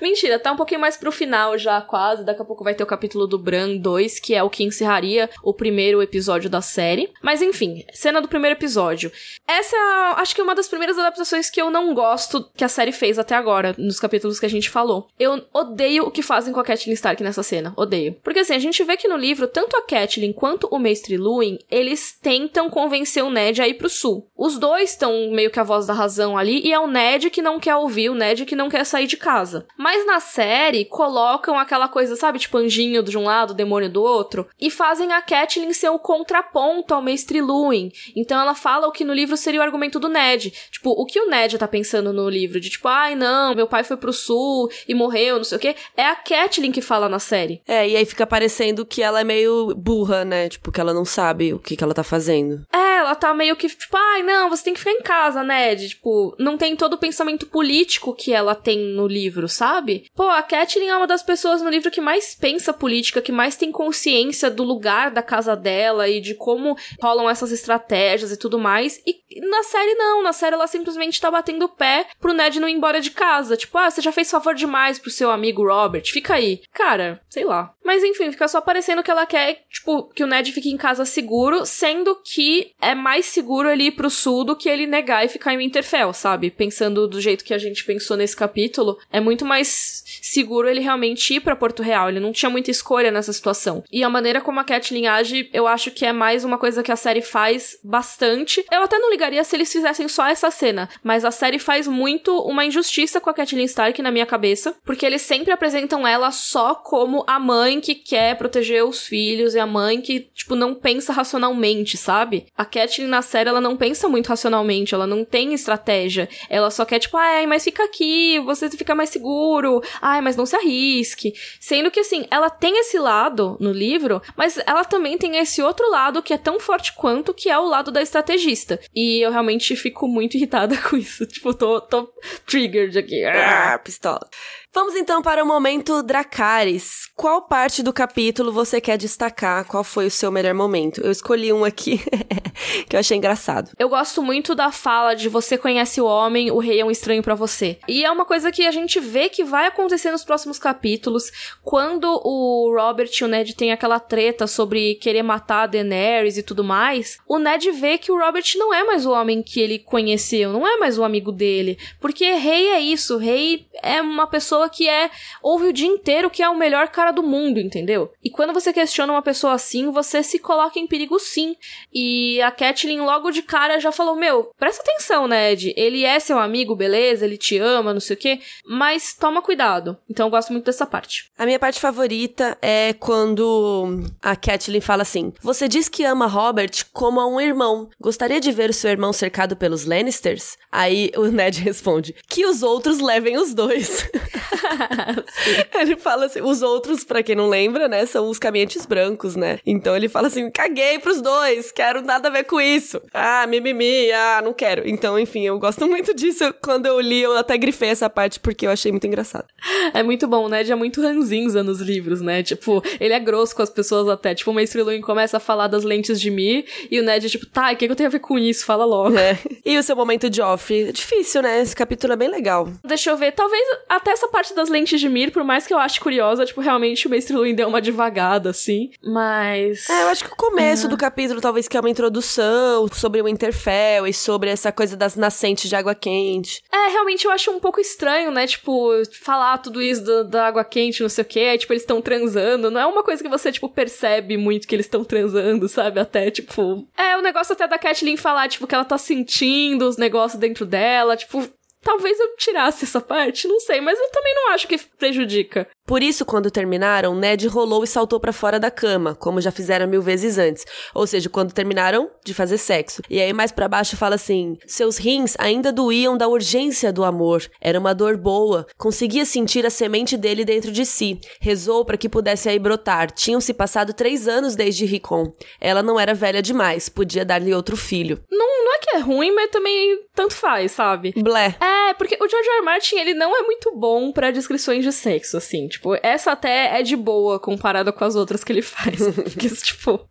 [SPEAKER 1] Mentira, tá um pouquinho mais pro final já, quase. Daqui a pouco vai ter o capítulo do Bran 2, que é o que encerraria o primeiro episódio da série. Mas enfim, cena do primeiro episódio. Essa é, acho que é uma das primeiras adaptações que eu não gosto que a série fez até agora, nos capítulos que a gente falou. Eu odeio o que fazem com a Catelyn Stark nessa cena. Odeio. Porque assim, a gente vê que no livro, tanto a Catelyn quanto o Mestre Luwin, eles tentam convencer o Ned a ir pro sul. Os dois estão meio que a voz da razão ali, e é o Ned que não quer ouvir, o Ned que não quer sair de casa. Mas na série, colocam aquela coisa, sabe, tipo anjinho de um lado, demônio do outro, e fazem a Catelyn ser o contraponto ao Mestre Luwin. Então ela fala o que no livro seria o argumento do Ned. Tipo, o que o Ned tá pensando no livro, de tipo, ai não, meu pai foi pro sul e morreu, não sei o quê, é a Catelyn Catelyn que fala na série.
[SPEAKER 2] É, e aí fica parecendo que ela é meio burra, né? Tipo, que ela não sabe o que, que ela tá fazendo.
[SPEAKER 1] É, ela tá meio que, tipo, ai, não, você tem que ficar em casa, Ned. Tipo, não tem todo o pensamento político que ela tem no livro, sabe? Pô, a Catelyn é uma das pessoas no livro que mais pensa política, que mais tem consciência do lugar da casa dela e de como rolam essas estratégias e tudo mais. E na série, não. Na série, ela simplesmente tá batendo o pé pro Ned não ir embora de casa. Tipo, ah, você já fez favor demais pro seu amigo Robert, fica aí. Cara, sei lá. Mas enfim, fica só parecendo que ela quer, tipo, que o Ned fique em casa seguro, sendo que é mais seguro ele ir pro sul do que ele negar e ficar em Winterfell, sabe? Pensando do jeito que a gente pensou nesse capítulo, é muito mais seguro ele realmente ir para Porto Real. Ele não tinha muita escolha nessa situação. E a maneira como a Catelyn age, eu acho que é mais uma coisa que a série faz bastante. Eu até não ligaria se eles fizessem só essa cena, mas a série faz muito uma injustiça com a Catelyn Stark na minha cabeça, porque eles sempre apresentam ela só como a mãe que quer proteger os filhos e a mãe que, tipo, não pensa racionalmente, sabe? A Catelyn na série, ela não pensa muito racionalmente, ela não tem estratégia. Ela só quer, tipo, ai, mas fica aqui, você fica mais seguro. Ai, mas não se arrisque. Sendo que, assim, ela tem esse lado no livro, mas ela também tem esse outro lado que é tão forte quanto, que é o lado da estrategista. E eu realmente fico muito irritada com isso. Tipo, tô, tô triggered aqui.
[SPEAKER 2] Ah, pistola. Vamos então para o momento Dracarys. Qual parte do capítulo você quer destacar? Qual foi o seu melhor momento? Eu escolhi um aqui que eu achei engraçado.
[SPEAKER 1] Eu gosto muito da fala de você conhece o homem, o rei é um estranho para você. E é uma coisa que a gente vê que vai acontecer nos próximos capítulos, quando o Robert e o Ned têm aquela treta sobre querer matar a Daenerys e tudo mais. O Ned vê que o Robert não é mais o homem que ele conheceu, não é mais o amigo dele, porque rei é isso, rei é uma pessoa pessoa que é ouve o dia inteiro que é o melhor cara do mundo, entendeu? E quando você questiona uma pessoa assim, você se coloca em perigo sim. E a Kathleen logo de cara já falou: "Meu, presta atenção, Ned. Ele é seu amigo, beleza? Ele te ama, não sei o quê, mas toma cuidado". Então eu gosto muito dessa parte.
[SPEAKER 2] A minha parte favorita é quando a Kathleen fala assim: "Você diz que ama Robert como a um irmão. Gostaria de ver o seu irmão cercado pelos Lannisters?" Aí o Ned responde: "Que os outros levem os dois". ele fala assim, os outros, para quem não lembra, né, são os caminhantes brancos, né? Então ele fala assim: "Caguei pros dois, quero nada a ver com isso". Ah, mimimi, ah, não quero. Então, enfim, eu gosto muito disso. Quando eu li, eu até grifei essa parte porque eu achei muito engraçado.
[SPEAKER 1] É muito bom, né? é muito ranzinza nos livros, né? Tipo, ele é grosso com as pessoas até. Tipo, o Mestre Luin começa a falar das lentes de Mir e o Ned é tipo, tá, o que, que eu tenho a ver com isso? Fala logo.
[SPEAKER 2] É. E o seu momento de Joffrey? Difícil, né? Esse capítulo é bem legal.
[SPEAKER 1] Deixa eu ver, talvez até essa parte das lentes de Mir, por mais que eu ache curiosa, tipo, realmente o Mestre Luin deu uma devagada, assim. Mas.
[SPEAKER 2] É, eu acho que o começo do capítulo, talvez que é uma introdução sobre o Winterfell e sobre essa coisa das nascentes de água quente.
[SPEAKER 1] É, realmente eu acho um pouco estranho, né? Tipo, falar tudo isso do, da água quente, não sei o quê. Aí, tipo, eles estão transando. Não é uma coisa que você, tipo, percebe muito que eles estão transando, sabe? Até, tipo. É, o negócio até da Kathleen falar, tipo, que ela tá sentindo os negócios dentro dela. Tipo, talvez eu tirasse essa parte, não sei, mas eu também não acho que prejudica.
[SPEAKER 2] Por isso, quando terminaram, Ned rolou e saltou para fora da cama, como já fizeram mil vezes antes. Ou seja, quando terminaram de fazer sexo. E aí mais para baixo fala assim: seus rins ainda doíam da urgência do amor. Era uma dor boa. Conseguia sentir a semente dele dentro de si. Rezou para que pudesse aí brotar. Tinham se passado três anos desde Ricon. Ela não era velha demais, podia dar-lhe outro filho.
[SPEAKER 1] Não, não é que é ruim, mas também tanto faz, sabe?
[SPEAKER 2] Blé.
[SPEAKER 1] É, porque o George R. R. Martin, ele não é muito bom para descrições de sexo, assim. Tipo, essa até é de boa comparada com as outras que ele faz. Porque, tipo,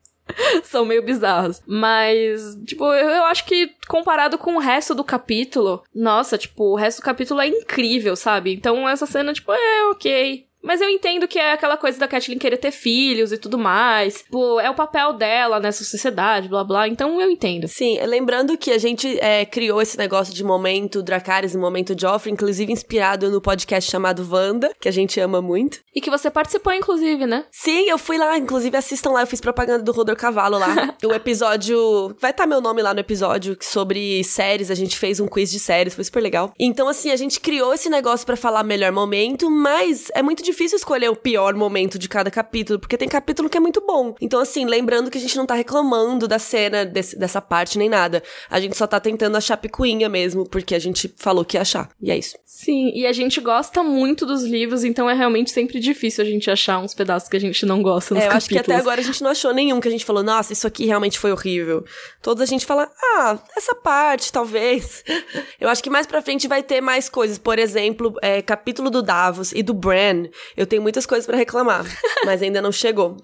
[SPEAKER 1] são meio bizarros. Mas, tipo, eu, eu, acho que comparado com o resto do capítulo, nossa, tipo, o resto do capítulo é incrível, sabe? Então essa cena, tipo, é ok. Mas eu entendo que é aquela coisa da Kathleen querer ter filhos e tudo mais. Pô, é o papel dela nessa sociedade, blá blá. Então eu entendo.
[SPEAKER 2] Sim, lembrando que a gente é, criou esse negócio de momento Dracarys e momento Joffrey, inclusive inspirado no podcast chamado Wanda, que a gente ama muito.
[SPEAKER 1] E que você participou, inclusive, né?
[SPEAKER 2] Sim, eu fui lá, inclusive assistam lá, eu fiz propaganda do Rodor Cavalo lá. o episódio. Vai estar tá meu nome lá no episódio sobre séries, a gente fez um quiz de séries, foi super legal. Então, assim, a gente criou esse negócio para falar melhor momento, mas é muito difícil difícil escolher o pior momento de cada capítulo, porque tem capítulo que é muito bom. Então, assim, lembrando que a gente não tá reclamando da cena, desse, dessa parte, nem nada. A gente só tá tentando achar picuinha mesmo, porque a gente falou que ia achar. E é isso.
[SPEAKER 1] Sim, e a gente gosta muito dos livros, então é realmente sempre difícil a gente achar uns pedaços que a gente não gosta nos
[SPEAKER 2] é,
[SPEAKER 1] eu
[SPEAKER 2] acho que até agora a gente não achou nenhum que a gente falou, nossa, isso aqui realmente foi horrível. Todos a gente fala, ah, essa parte, talvez. eu acho que mais pra frente vai ter mais coisas. Por exemplo, é, capítulo do Davos e do Bran. Eu tenho muitas coisas para reclamar, mas ainda não chegou.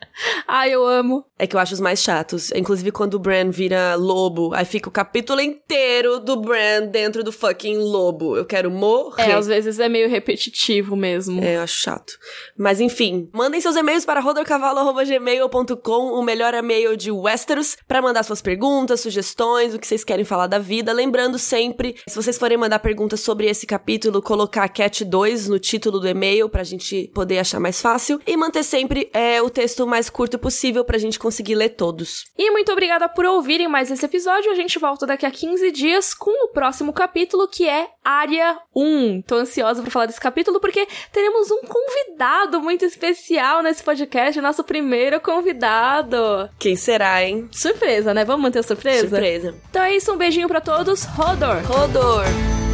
[SPEAKER 1] Ai, eu amo.
[SPEAKER 2] É que eu acho os mais chatos. Inclusive quando o Bran vira lobo, aí fica o capítulo inteiro do Bran dentro do fucking lobo. Eu quero morrer.
[SPEAKER 1] É, às vezes é meio repetitivo mesmo.
[SPEAKER 2] É, eu acho chato. Mas enfim, mandem seus e-mails para rodorcavalo.gmail.com, o melhor e-mail de Westeros, para mandar suas perguntas, sugestões, o que vocês querem falar da vida. Lembrando sempre, se vocês forem mandar perguntas sobre esse capítulo, colocar Cat 2 no título do e-mail pra gente poder achar mais fácil e manter sempre é, o texto mais curto possível pra gente conseguir ler todos.
[SPEAKER 1] E muito obrigada por ouvirem mais esse episódio. A gente volta daqui a 15 dias com o próximo capítulo que é Área 1. Tô ansiosa para falar desse capítulo porque teremos um convidado muito especial nesse podcast, nosso primeiro convidado.
[SPEAKER 2] Quem será, hein?
[SPEAKER 1] Surpresa, né? Vamos manter a surpresa?
[SPEAKER 2] Surpresa.
[SPEAKER 1] Então é isso, um beijinho para todos. Rodor.
[SPEAKER 2] Rodor.